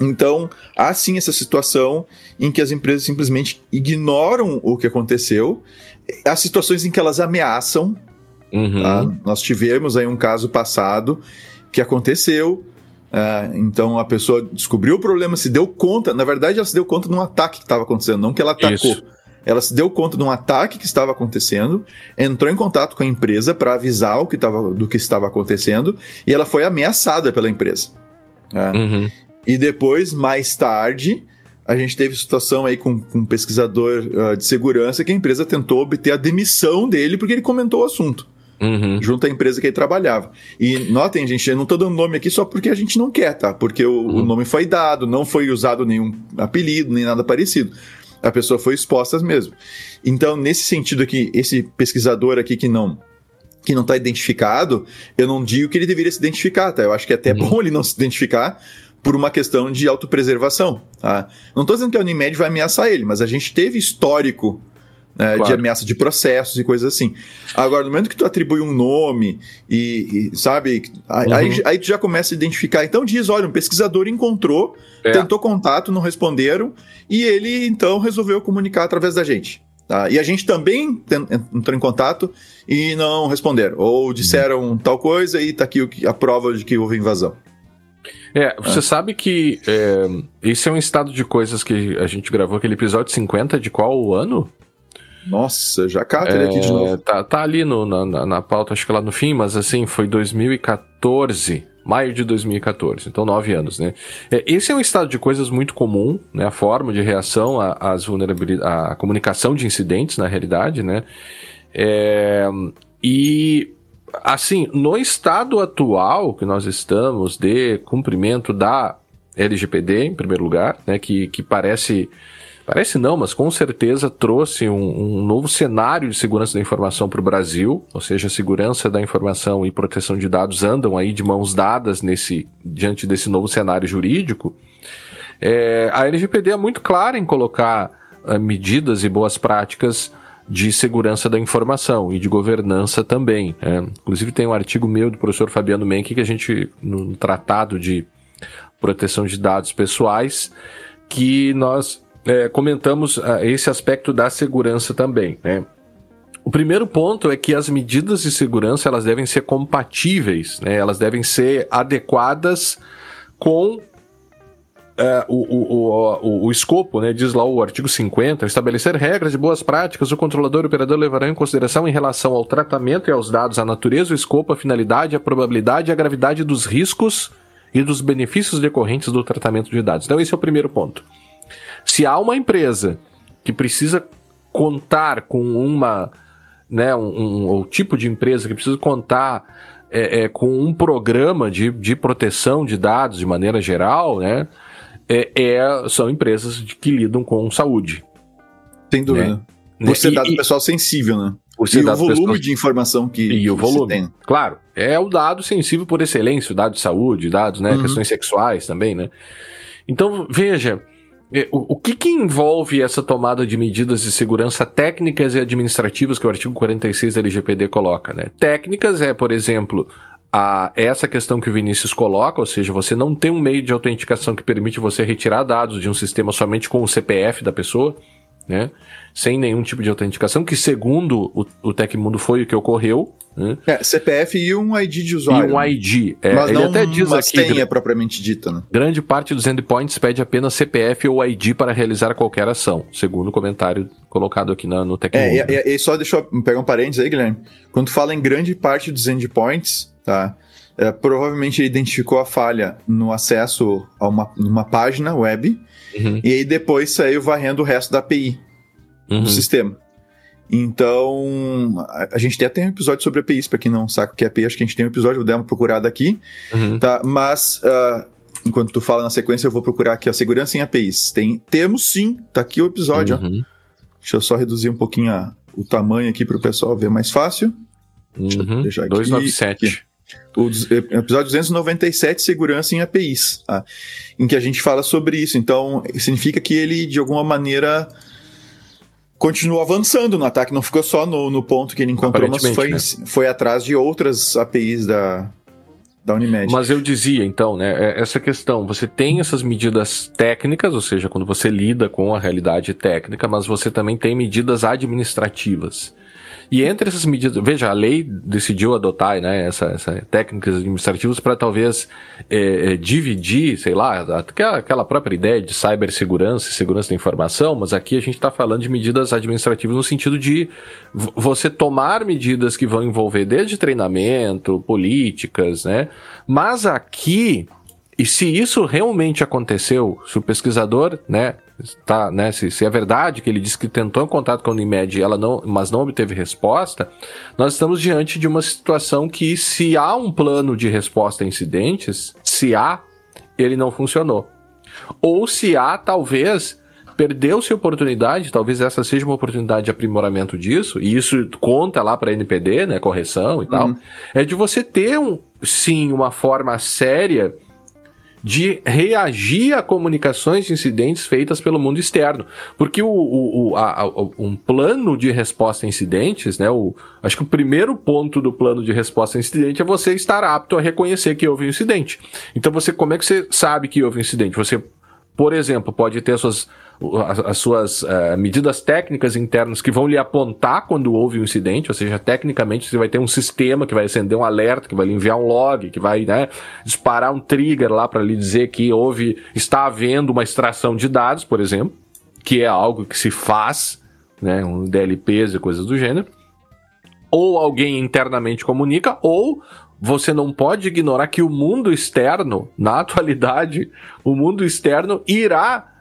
Então, há sim essa situação em que as empresas simplesmente ignoram o que aconteceu, há situações em que elas ameaçam. Uhum. Tá? Nós tivemos aí um caso passado que aconteceu. Uh, então a pessoa descobriu o problema, se deu conta. Na verdade, ela se deu conta de um ataque que estava acontecendo, não que ela atacou. Isso. Ela se deu conta de um ataque que estava acontecendo, entrou em contato com a empresa para avisar o que tava, do que estava acontecendo e ela foi ameaçada pela empresa. Né? Uhum. E depois, mais tarde, a gente teve situação aí com, com um pesquisador uh, de segurança que a empresa tentou obter a demissão dele porque ele comentou o assunto. Uhum. Junto à empresa que ele trabalhava. E notem, gente, eu não estou dando nome aqui só porque a gente não quer, tá? Porque o, uhum. o nome foi dado, não foi usado nenhum apelido, nem nada parecido a pessoa foi exposta mesmo. Então, nesse sentido aqui, esse pesquisador aqui que não que não está identificado, eu não digo que ele deveria se identificar, tá? Eu acho que é até uhum. bom (laughs) ele não se identificar por uma questão de autopreservação, tá? Não estou dizendo que a Unimed vai ameaçar ele, mas a gente teve histórico né, claro. de ameaça de processos e coisas assim. Agora, no momento que tu atribui um nome e, e sabe, uhum. aí, aí tu já começa a identificar. Então diz, olha, um pesquisador encontrou, é. tentou contato, não responderam, e ele então resolveu comunicar através da gente. Tá? E a gente também entrou em contato e não responderam. Ou disseram uhum. tal coisa e tá aqui a prova de que houve invasão. É, você é. sabe que é, esse é um estado de coisas que a gente gravou aquele episódio 50 de qual ano? Nossa, já cata ele é, aqui de novo. Tá, tá ali no, na, na pauta, acho que lá no fim, mas assim, foi 2014. Maio de 2014, então nove anos, né? É, esse é um estado de coisas muito comum, né? A forma de reação às vulnerabilidades, à comunicação de incidentes, na realidade, né? É, e assim, no estado atual que nós estamos de cumprimento da LGPD, em primeiro lugar, né? Que, que parece Parece não, mas com certeza trouxe um, um novo cenário de segurança da informação para o Brasil, ou seja, segurança da informação e proteção de dados andam aí de mãos dadas nesse diante desse novo cenário jurídico. É, a LGPD é muito clara em colocar é, medidas e boas práticas de segurança da informação e de governança também. É. Inclusive tem um artigo meu do professor Fabiano Menck que a gente, no tratado de proteção de dados pessoais, que nós é, comentamos uh, esse aspecto da segurança também, né? O primeiro ponto é que as medidas de segurança elas devem ser compatíveis, né? elas devem ser adequadas com Uh, o, o, o, o, escopo, né, diz lá o artigo 50, estabelecer regras de boas práticas, o controlador e o operador levarão em consideração em relação ao tratamento e aos dados, a natureza, o escopo, a finalidade, a probabilidade e a gravidade dos riscos e dos benefícios decorrentes do tratamento de dados. Então, esse é o primeiro ponto. Se há uma empresa que precisa contar com uma, né, um, um, um tipo de empresa que precisa contar é, é, com um programa de, de proteção de dados de maneira geral, né, é, é são empresas que lidam com saúde. Sem dúvida. Né? Por ser dado e, pessoal sensível, né? por ser e o volume pessoas... de informação que, e o volume. tem. Claro, é o dado sensível por excelência, o dado de saúde, dados, né, uhum. questões sexuais também, né? Então, veja, o, o que, que envolve essa tomada de medidas de segurança técnicas e administrativas que o artigo 46 da LGPD coloca, né? Técnicas é, por exemplo, a essa questão que o Vinícius coloca, ou seja, você não tem um meio de autenticação que permite você retirar dados de um sistema somente com o CPF da pessoa, né? Sem nenhum tipo de autenticação, que segundo o, o Tecmundo foi o que ocorreu. Né? É, CPF e um ID de usuário. E um ID. É, mas ele não até diz mas aqui, tenha propriamente dita, né? Grande parte dos endpoints pede apenas CPF ou ID para realizar qualquer ação, segundo o comentário colocado aqui na, no Tecmundo. É, e, e, e só deixa eu pegar um parênteses aí, Guilherme. Quando fala em grande parte dos endpoints, tá? É, provavelmente ele identificou a falha no acesso a uma, uma página web uhum. e aí depois saiu varrendo o resto da API uhum. do sistema. Então, a, a, gente até tem um episódio sobre APIs, para quem não sabe o que é API, acho que a gente tem um episódio, vou dar uma procurada aqui, uhum. tá? Mas, uh, enquanto tu fala na sequência, eu vou procurar aqui a segurança em APIs. Tem, temos sim, tá aqui o episódio. Uhum. Deixa eu só reduzir um pouquinho a, o tamanho aqui para o pessoal ver mais fácil. Uhum. Deixa eu aqui. 297. Aqui. O episódio 297, Segurança em APIs, tá? em que a gente fala sobre isso. Então, significa que ele, de alguma maneira, continuou avançando no ataque, não ficou só no, no ponto que ele encontrou, mas foi, né? foi atrás de outras APIs da, da Unimed. Mas eu dizia, então, né, é, essa questão, você tem essas medidas técnicas, ou seja, quando você lida com a realidade técnica, mas você também tem medidas administrativas. E entre essas medidas, veja, a lei decidiu adotar né, essa, essa técnicas administrativas para talvez é, é, dividir, sei lá, aquela, aquela própria ideia de cibersegurança e segurança da informação, mas aqui a gente está falando de medidas administrativas no sentido de você tomar medidas que vão envolver desde treinamento, políticas, né? Mas aqui e se isso realmente aconteceu, se o pesquisador, né, tá, né, se, se é verdade que ele disse que tentou em contato com a Unimed, ela não, mas não obteve resposta, nós estamos diante de uma situação que se há um plano de resposta a incidentes, se há, ele não funcionou. Ou se há, talvez, perdeu-se a oportunidade, talvez essa seja uma oportunidade de aprimoramento disso, e isso conta lá para NPD, né, correção e tal, uhum. é de você ter um, sim, uma forma séria de reagir a comunicações de incidentes feitas pelo mundo externo. Porque o, o, a, a, um plano de resposta a incidentes, né? O, acho que o primeiro ponto do plano de resposta a incidente é você estar apto a reconhecer que houve um incidente. Então você, como é que você sabe que houve um incidente? Você, por exemplo, pode ter suas as, suas uh, medidas técnicas internas que vão lhe apontar quando houve um incidente, ou seja, tecnicamente você vai ter um sistema que vai acender um alerta, que vai lhe enviar um log, que vai né, disparar um trigger lá para lhe dizer que houve, está havendo uma extração de dados, por exemplo, que é algo que se faz, né, um DLPs e coisas do gênero. Ou alguém internamente comunica, ou você não pode ignorar que o mundo externo, na atualidade, o mundo externo irá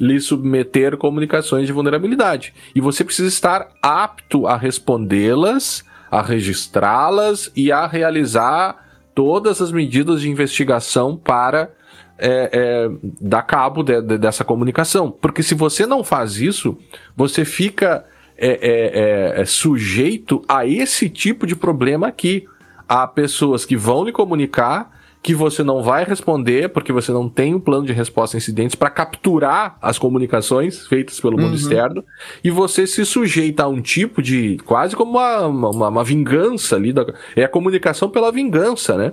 lhe submeter comunicações de vulnerabilidade. E você precisa estar apto a respondê-las, a registrá-las e a realizar todas as medidas de investigação para é, é, dar cabo de, de, dessa comunicação. Porque se você não faz isso, você fica é, é, é, é sujeito a esse tipo de problema aqui. Há pessoas que vão lhe comunicar que você não vai responder porque você não tem um plano de resposta a incidentes para capturar as comunicações feitas pelo mundo uhum. externo e você se sujeita a um tipo de quase como uma, uma, uma vingança ali da, é a comunicação pela vingança, né?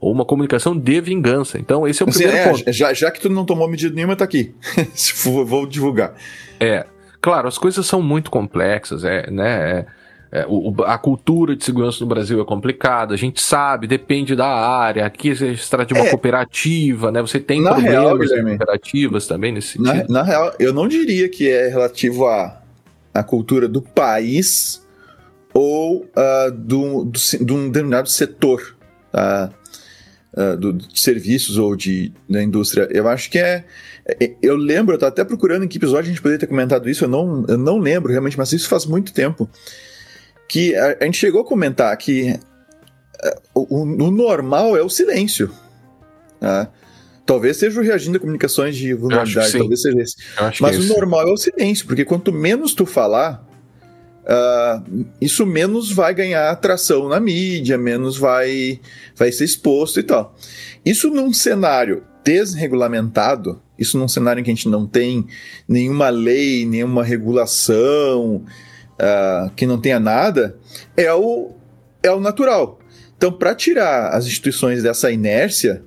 Ou uma comunicação de vingança. Então, esse é o assim, primeiro é, ponto. Já, já que tu não tomou medida nenhuma, tá aqui. (laughs) Vou divulgar. É. Claro, as coisas são muito complexas, é, né? É, é, o, a cultura de segurança no Brasil é complicada, a gente sabe, depende da área. Aqui você trata de uma é, cooperativa, né? Você tem problemas real, cooperativas também nesse na, na, real, eu não diria que é relativo à, à cultura do país ou uh, do, do, de um determinado setor uh, do, de serviços ou de, da indústria. Eu acho que é. é eu lembro, eu tô até procurando em que episódio a gente poderia ter comentado isso, eu não, eu não lembro realmente, mas isso faz muito tempo que a, a gente chegou a comentar que uh, o, o, normal é o silêncio. Tá? Talvez seja o reagindo a comunicações de vulnerabilidade, talvez seja esse. Mas o normal é o silêncio, porque quanto menos tu falar, uh, isso menos vai ganhar atração na mídia, menos vai, vai ser exposto e tal. Isso num cenário desregulamentado, isso num cenário em que a gente não tem nenhuma lei, nenhuma regulação, uh, que não tenha nada, é o, é o natural. Então, para tirar as instituições dessa inércia,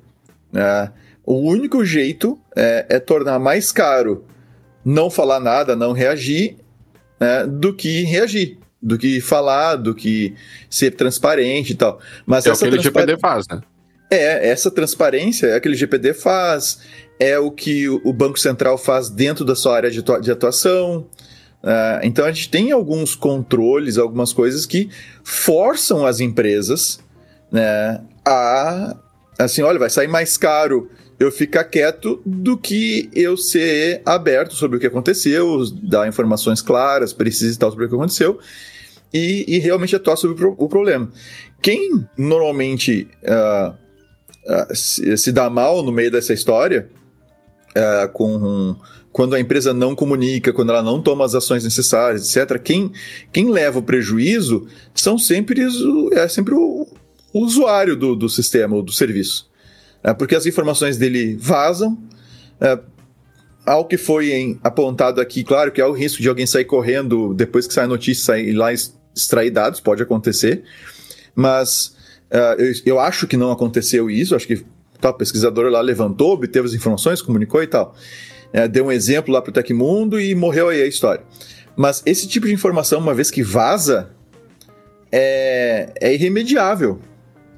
uh, o único jeito é, é, tornar mais caro não falar nada, não reagir, uh, do que reagir do que falar, do que ser transparente e tal. Mas é essa o que o LGPD faz, né? É, essa transparência é o que o LGPD faz, é o que o Banco Central faz dentro da sua área de atuação. Uh, então a gente tem alguns controles, algumas coisas que forçam as empresas né, a assim, olha, vai sair mais caro eu ficar quieto do que eu ser aberto sobre o que aconteceu, dar informações claras, precisas e tal sobre o que aconteceu e, e realmente atuar sobre o, problema. Quem normalmente uh, uh, se, se, dá mal no meio dessa história, com quando a empresa não comunica, quando ela não toma as ações necessárias, etc., quem, quem leva o prejuízo são sempre, é sempre o, o usuário do, do sistema ou do serviço. É, porque as informações dele vazam. É, ao que foi em, apontado aqui, claro que há o risco de alguém sair correndo depois que sai a notícia, sair lá extrair dados, pode acontecer. Mas uh, eu, eu acho que não aconteceu isso, acho que tá, o pesquisador lá levantou, obteve as informações, comunicou e tal. É, deu um exemplo lá para o Tecmundo e morreu aí a história. Mas esse tipo de informação, uma vez que vaza, é, é irremediável.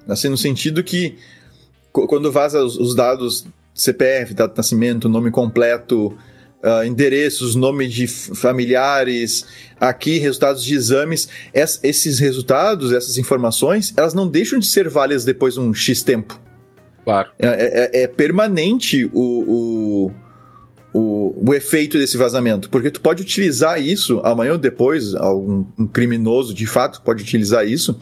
Assim, no sentido que quando vaza os, os dados CPF, data de nascimento, nome completo, uh, endereços, nome de familiares, aqui resultados de exames, es, esses resultados, essas informações, elas não deixam de ser válidas depois de um X tempo. Claro. É, é, é permanente o, o, o, o, efeito desse vazamento, porque tu pode utilizar isso amanhã ou depois, algum um criminoso de fato pode utilizar isso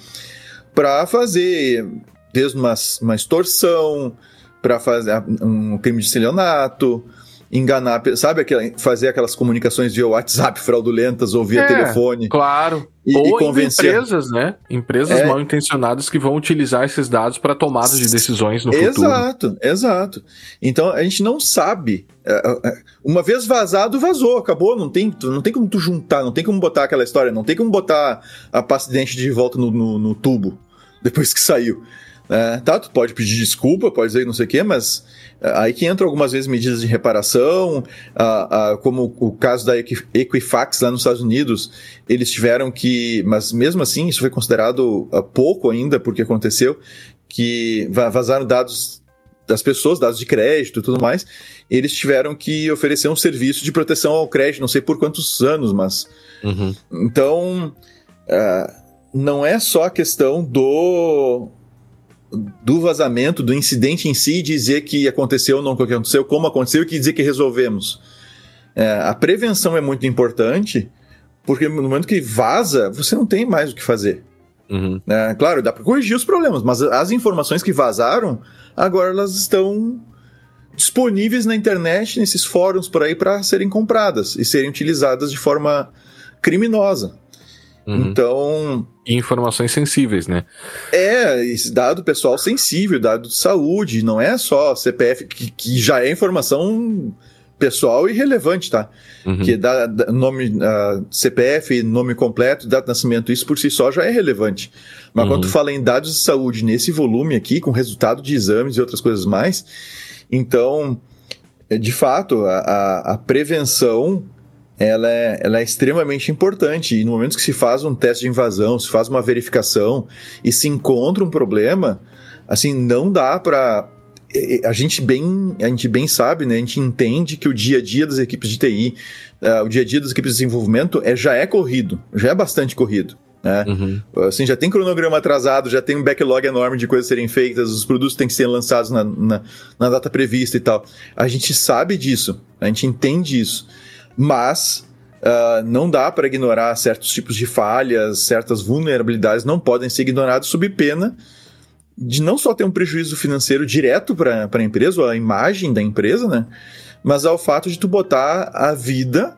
para fazer desde uma, uma extorsão, para fazer um crime de estelionato, enganar, sabe, aquela, fazer aquelas comunicações via WhatsApp fraudulentas ou via é, telefone. Claro. E, ou e convencer... empresas, né? Empresas é. mal intencionadas que vão utilizar esses dados para tomada de decisões no exato, futuro. Exato, exato. Então a gente não sabe. É, é, uma vez vazado, vazou, acabou. Não tem, não tem como tu juntar, não tem como botar aquela história, não tem como botar a pasta de dente de volta no, no, no tubo depois que saiu. É, tá, tu pode pedir desculpa, pode dizer não sei o quê, mas é, aí que entram algumas vezes medidas de reparação, como o caso da Equifax lá nos Estados Unidos, eles tiveram que, mas mesmo assim isso foi considerado uh, pouco ainda porque aconteceu, que vazaram dados das pessoas, dados de crédito e tudo mais, eles tiveram que oferecer um serviço de proteção ao crédito, não sei por quantos anos, mas... Uhum. Então, uh, não é só a questão do do vazamento, do incidente em si, dizer que aconteceu ou não aconteceu, como aconteceu e que dizer que resolvemos. É, a prevenção é muito importante, porque no momento que vaza, você não tem mais o que fazer. Uhum. É, claro, dá para corrigir os problemas, mas as informações que vazaram, agora elas estão disponíveis na internet, nesses fóruns por aí, para serem compradas e serem utilizadas de forma criminosa. Uhum. Então. E informações sensíveis, né? É, dado pessoal sensível, dado de saúde, não é só CPF, que, que já é informação pessoal e relevante, tá? Uhum. Que dá, nome uh, CPF, nome completo, data de nascimento, isso por si só já é relevante. Mas uhum. quando tu fala em dados de saúde nesse volume aqui, com resultado de exames e outras coisas mais, então, de fato, a, a, a prevenção ela é, ela é extremamente importante. E no momento que se faz um teste de invasão, se faz uma verificação e se encontra um problema, assim, não dá para a gente bem a gente bem sabe, né? A gente entende que o dia a dia das equipes de TI, uh, eh, o dia a dia das equipes de desenvolvimento é, já é corrido, já é bastante corrido. Né? Uhum. Assim, já tem cronograma atrasado, já tem um backlog enorme de coisas serem feitas, os produtos têm que ser lançados na, na, na data prevista e tal. A gente sabe disso, a gente entende isso mas uh, não dá para ignorar certos tipos de falhas, certas vulnerabilidades não podem ser ignoradas sob pena de não só ter um prejuízo financeiro direto para a empresa, ou a imagem da empresa, né? Mas ao fato de tu botar a vida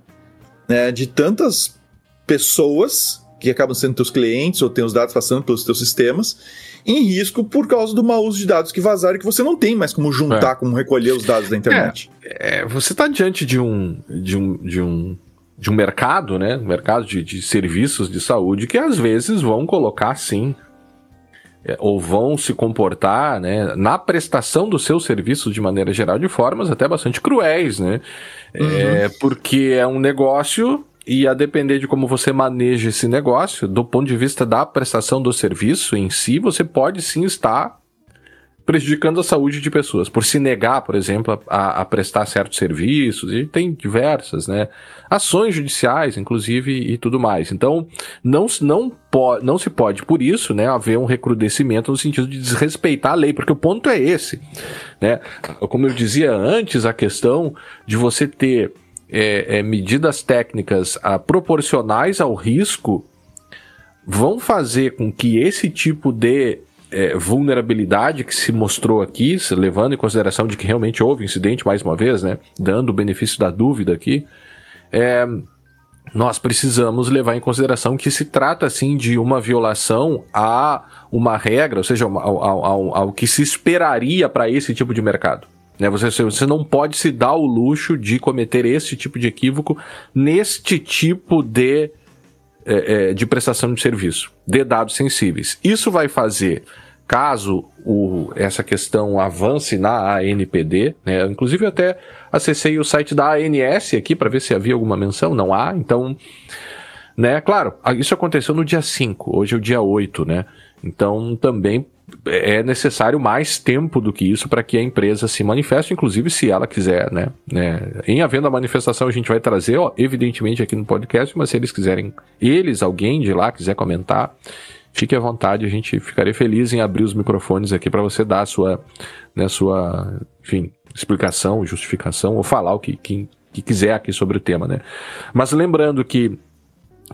né, de tantas pessoas que acabam sendo teus clientes ou tem os dados passando pelos teus sistemas, em risco por causa do mau uso de dados que vazaram que você não tem mais como juntar, é. como recolher os dados da internet. É, é, você está diante de um, de um, de um, de um mercado, né? Um mercado de, de serviços de saúde que às vezes vão colocar sim é, ou vão se comportar né, na prestação dos seus serviços de maneira geral de formas até bastante cruéis, né? Uhum. É, porque é um negócio e a depender de como você maneja esse negócio, do ponto de vista da prestação do serviço em si, você pode sim estar prejudicando a saúde de pessoas, por se negar, por exemplo, a, a, prestar certos serviços, e tem diversas, né, ações judiciais, inclusive, e tudo mais. Então, não, não, po não se pode, por isso, né, haver um recrudescimento no sentido de desrespeitar a lei, porque o ponto é esse, né, como eu dizia antes, a questão de você ter é, é, medidas técnicas a, proporcionais ao risco vão fazer com que esse tipo de é, vulnerabilidade que se mostrou aqui, levando em consideração de que realmente houve incidente, mais uma vez, né, dando o benefício da dúvida aqui, é, nós precisamos levar em consideração que se trata, assim, de uma violação a uma regra, ou seja, ao, ao, ao, ao que se esperaria para esse tipo de mercado. Né? Você, você não pode se dar o luxo de cometer esse tipo de equívoco neste tipo de, é, é, de prestação de serviço, de dados sensíveis. Isso vai fazer caso o, essa questão avance na ANPD, né? Inclusive eu até acessei o site da ANS aqui para ver se havia alguma menção, não há, então, né, claro, isso aconteceu no dia 5, hoje é o dia 8, né? Então também é necessário mais tempo do que isso para que a empresa se manifeste, inclusive se ela quiser, né? né? Em havendo a manifestação, a gente vai trazer, ó, evidentemente, aqui no podcast, mas se eles quiserem, eles, alguém de lá quiser comentar, fique à vontade, a gente ficaria feliz em abrir os microfones aqui para você dar a sua, né, sua, enfim, explicação, justificação, ou falar o que, que, que quiser aqui sobre o tema, né? Mas lembrando que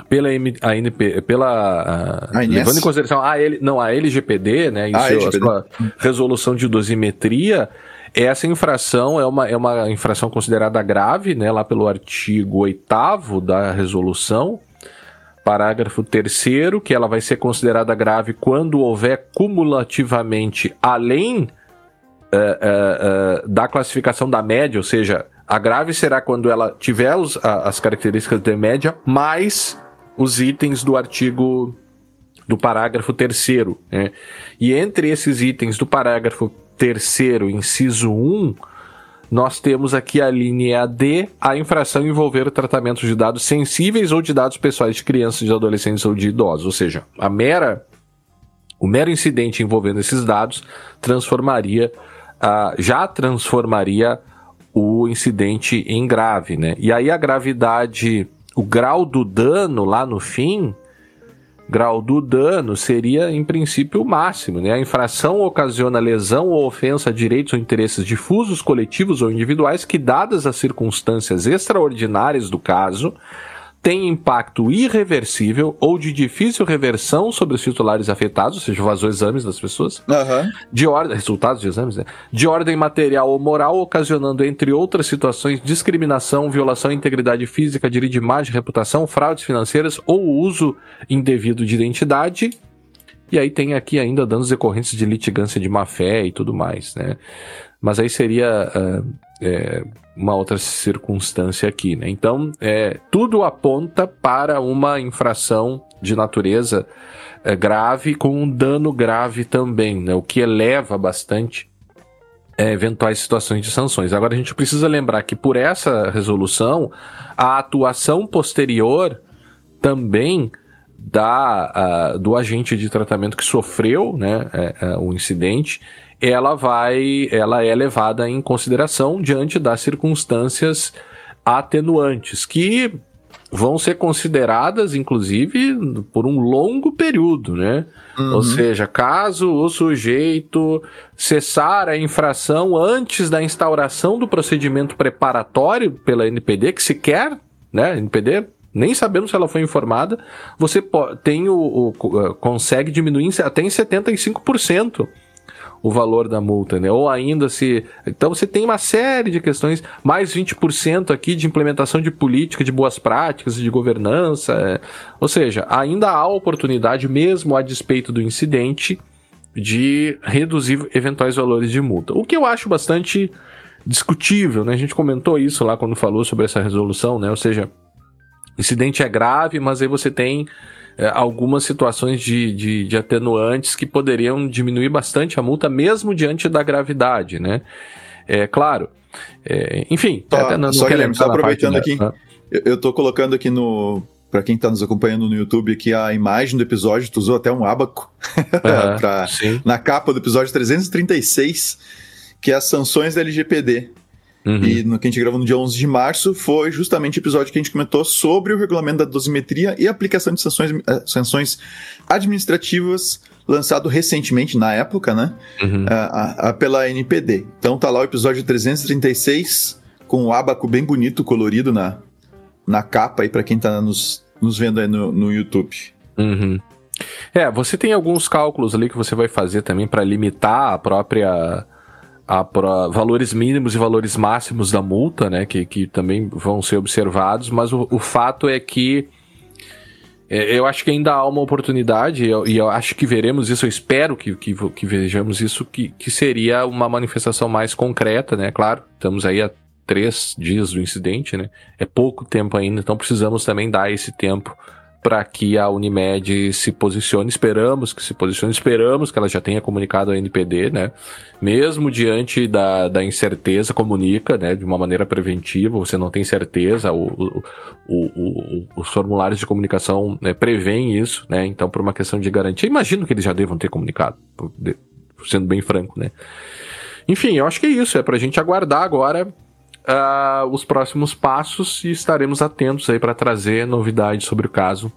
pela M, a NP, pela a, levando em consideração a L, não a LGPD, né, em a seu, LGPD. sua resolução de dosimetria, essa infração é uma, é uma infração considerada grave, né, lá pelo artigo 8 da resolução, Parágrafo 3 que ela vai ser considerada grave quando houver cumulativamente além uh, uh, uh, da classificação da média, ou seja, a grave será quando ela tiver os, a, as características de média mais os itens do artigo do parágrafo 3 né? E entre esses itens do parágrafo 3 inciso 1, nós temos aqui a linha D, a infração envolver o tratamento de dados sensíveis ou de dados pessoais de crianças, de adolescentes ou de idosos. Ou seja, a mera, o mero incidente envolvendo esses dados transformaria, uh, já transformaria o incidente em grave, né? E aí a gravidade, o grau do dano lá no fim grau do dano seria, em princípio, o máximo. Né? A infração ocasiona lesão ou ofensa a direitos ou interesses difusos, coletivos ou individuais que, dadas as circunstâncias extraordinárias do caso, tem impacto irreversível ou de difícil reversão sobre os titulares afetados, ou seja, vazou exames das pessoas, uhum. de ordem, resultados de exames, né? de ordem material ou moral, ocasionando, entre outras situações, discriminação, violação à integridade física, direito de imagem, reputação, fraudes financeiras ou uso indevido de identidade. E aí tem aqui ainda danos decorrentes de litigância de má fé e tudo mais, né? Mas aí seria uh, é, uma outra circunstância aqui, né? Então, é, tudo aponta para uma infração de natureza é, grave com um dano grave também, né? O que eleva bastante é, eventuais situações de sanções. Agora, a gente precisa lembrar que por essa resolução, a atuação posterior também da, uh, do agente de tratamento que sofreu né, é, é, o incidente ela vai, ela é levada em consideração diante das circunstâncias atenuantes que vão ser consideradas, inclusive, por um longo período, né? Uhum. Ou seja, caso o sujeito cessar a infração antes da instauração do procedimento preparatório pela NPD, que sequer, né, NPD, nem sabendo se ela foi informada, você tem o, o consegue diminuir até em 75% o valor da multa, né? Ou ainda se. Então você tem uma série de questões, mais 20% aqui de implementação de política, de boas práticas, de governança. É... Ou seja, ainda há oportunidade, mesmo a despeito do incidente, de reduzir eventuais valores de multa. O que eu acho bastante discutível, né? A gente comentou isso lá quando falou sobre essa resolução, né? Ou seja, incidente é grave, mas aí você tem algumas situações de, de, de, atenuantes que poderiam diminuir bastante a multa, mesmo diante da gravidade, né? É claro. É, enfim, tá, até não, só não só aproveitando aqui, né? eu estou colocando aqui no para quem está nos acompanhando no YouTube aqui a imagem do episódio, tu usou até um abaco (laughs) uhum, pra, na capa do episódio 336, que é as sanções da LGPD. Uhum. E no que a gente gravou no dia 11 de março foi justamente o episódio que a gente comentou sobre o regulamento da dosimetria e aplicação de sanções, uh, sanções administrativas lançado recentemente, na época, né? Uhum. Uh, uh, pela NPD. Então tá lá o episódio 336 com o abaco bem bonito, colorido na, na capa aí para quem tá nos, nos vendo aí no, no YouTube. Uhum. É, você tem alguns cálculos ali que você vai fazer também para limitar a própria a, valores mínimos e valores máximos da multa, né, que, que também vão ser observados, mas o, o fato é que é, eu acho que ainda há uma oportunidade, e eu, e eu, acho que veremos isso, eu espero que, que, que, vejamos isso, que, que seria uma manifestação mais concreta, né? Claro, estamos aí há três dias do incidente, né? É pouco tempo ainda, então precisamos também dar esse tempo para que a Unimed se posicione. Esperamos que se posicione, esperamos que ela já tenha comunicado a NPD, né? Mesmo diante da, da incerteza, comunica, né? De uma maneira preventiva, você não tem certeza, o, o, o, os formulários de comunicação né, prevêem isso, né? Então, por uma questão de garantia, imagino que eles já devam ter comunicado, sendo bem franco, né? Enfim, eu acho que é isso, é para a gente aguardar agora uh, os próximos passos e estaremos atentos aí para trazer novidades sobre o caso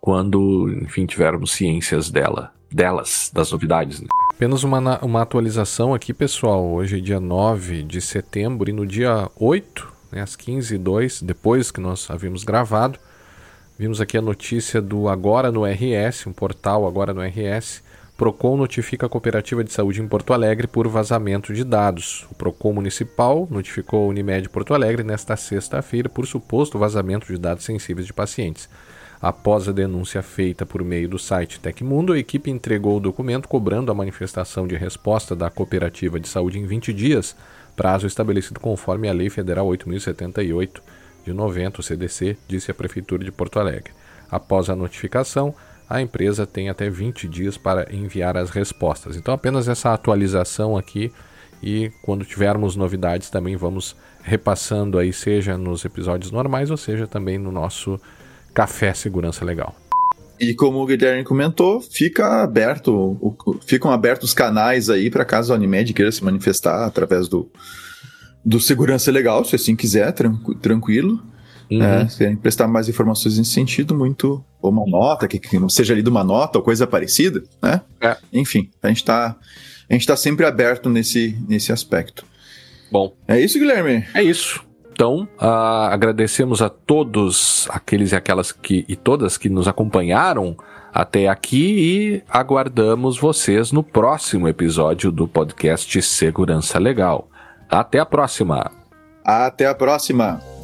quando, enfim, tivermos ciências dela, delas, das novidades. Né? Apenas uma, uma atualização aqui, pessoal. Hoje é dia 9 de setembro e no dia 8, né, às 15h02, depois que nós havíamos gravado, vimos aqui a notícia do Agora no RS, um portal Agora no RS, Procon notifica a Cooperativa de Saúde em Porto Alegre por vazamento de dados. O Procon Municipal notificou a Unimed Porto Alegre nesta sexta-feira por suposto vazamento de dados sensíveis de pacientes. Após a denúncia feita por meio do site Tecmundo, a equipe entregou o documento cobrando a manifestação de resposta da Cooperativa de Saúde em 20 dias, prazo estabelecido conforme a Lei Federal 8078 de 90, o CDC, disse a Prefeitura de Porto Alegre. Após a notificação, a empresa tem até 20 dias para enviar as respostas. Então, apenas essa atualização aqui e quando tivermos novidades também vamos repassando aí, seja nos episódios normais ou seja também no nosso Café Segurança Legal. E como o Guilherme comentou, fica aberto, ficam abertos canais aí para caso a Unimed queira se manifestar através do, do Segurança Legal, se assim quiser, tranquilo. Uhum. É, se prestar mais informações nesse sentido, muito. Ou uma nota, que, que seja lido uma nota ou coisa parecida, né? É. Enfim, a gente está a gente tá sempre aberto nesse, nesse aspecto. Bom. É isso, Guilherme? É isso. Então, uh, agradecemos a todos aqueles e aquelas que e todas que nos acompanharam até aqui e aguardamos vocês no próximo episódio do podcast Segurança Legal. Até a próxima. Até a próxima.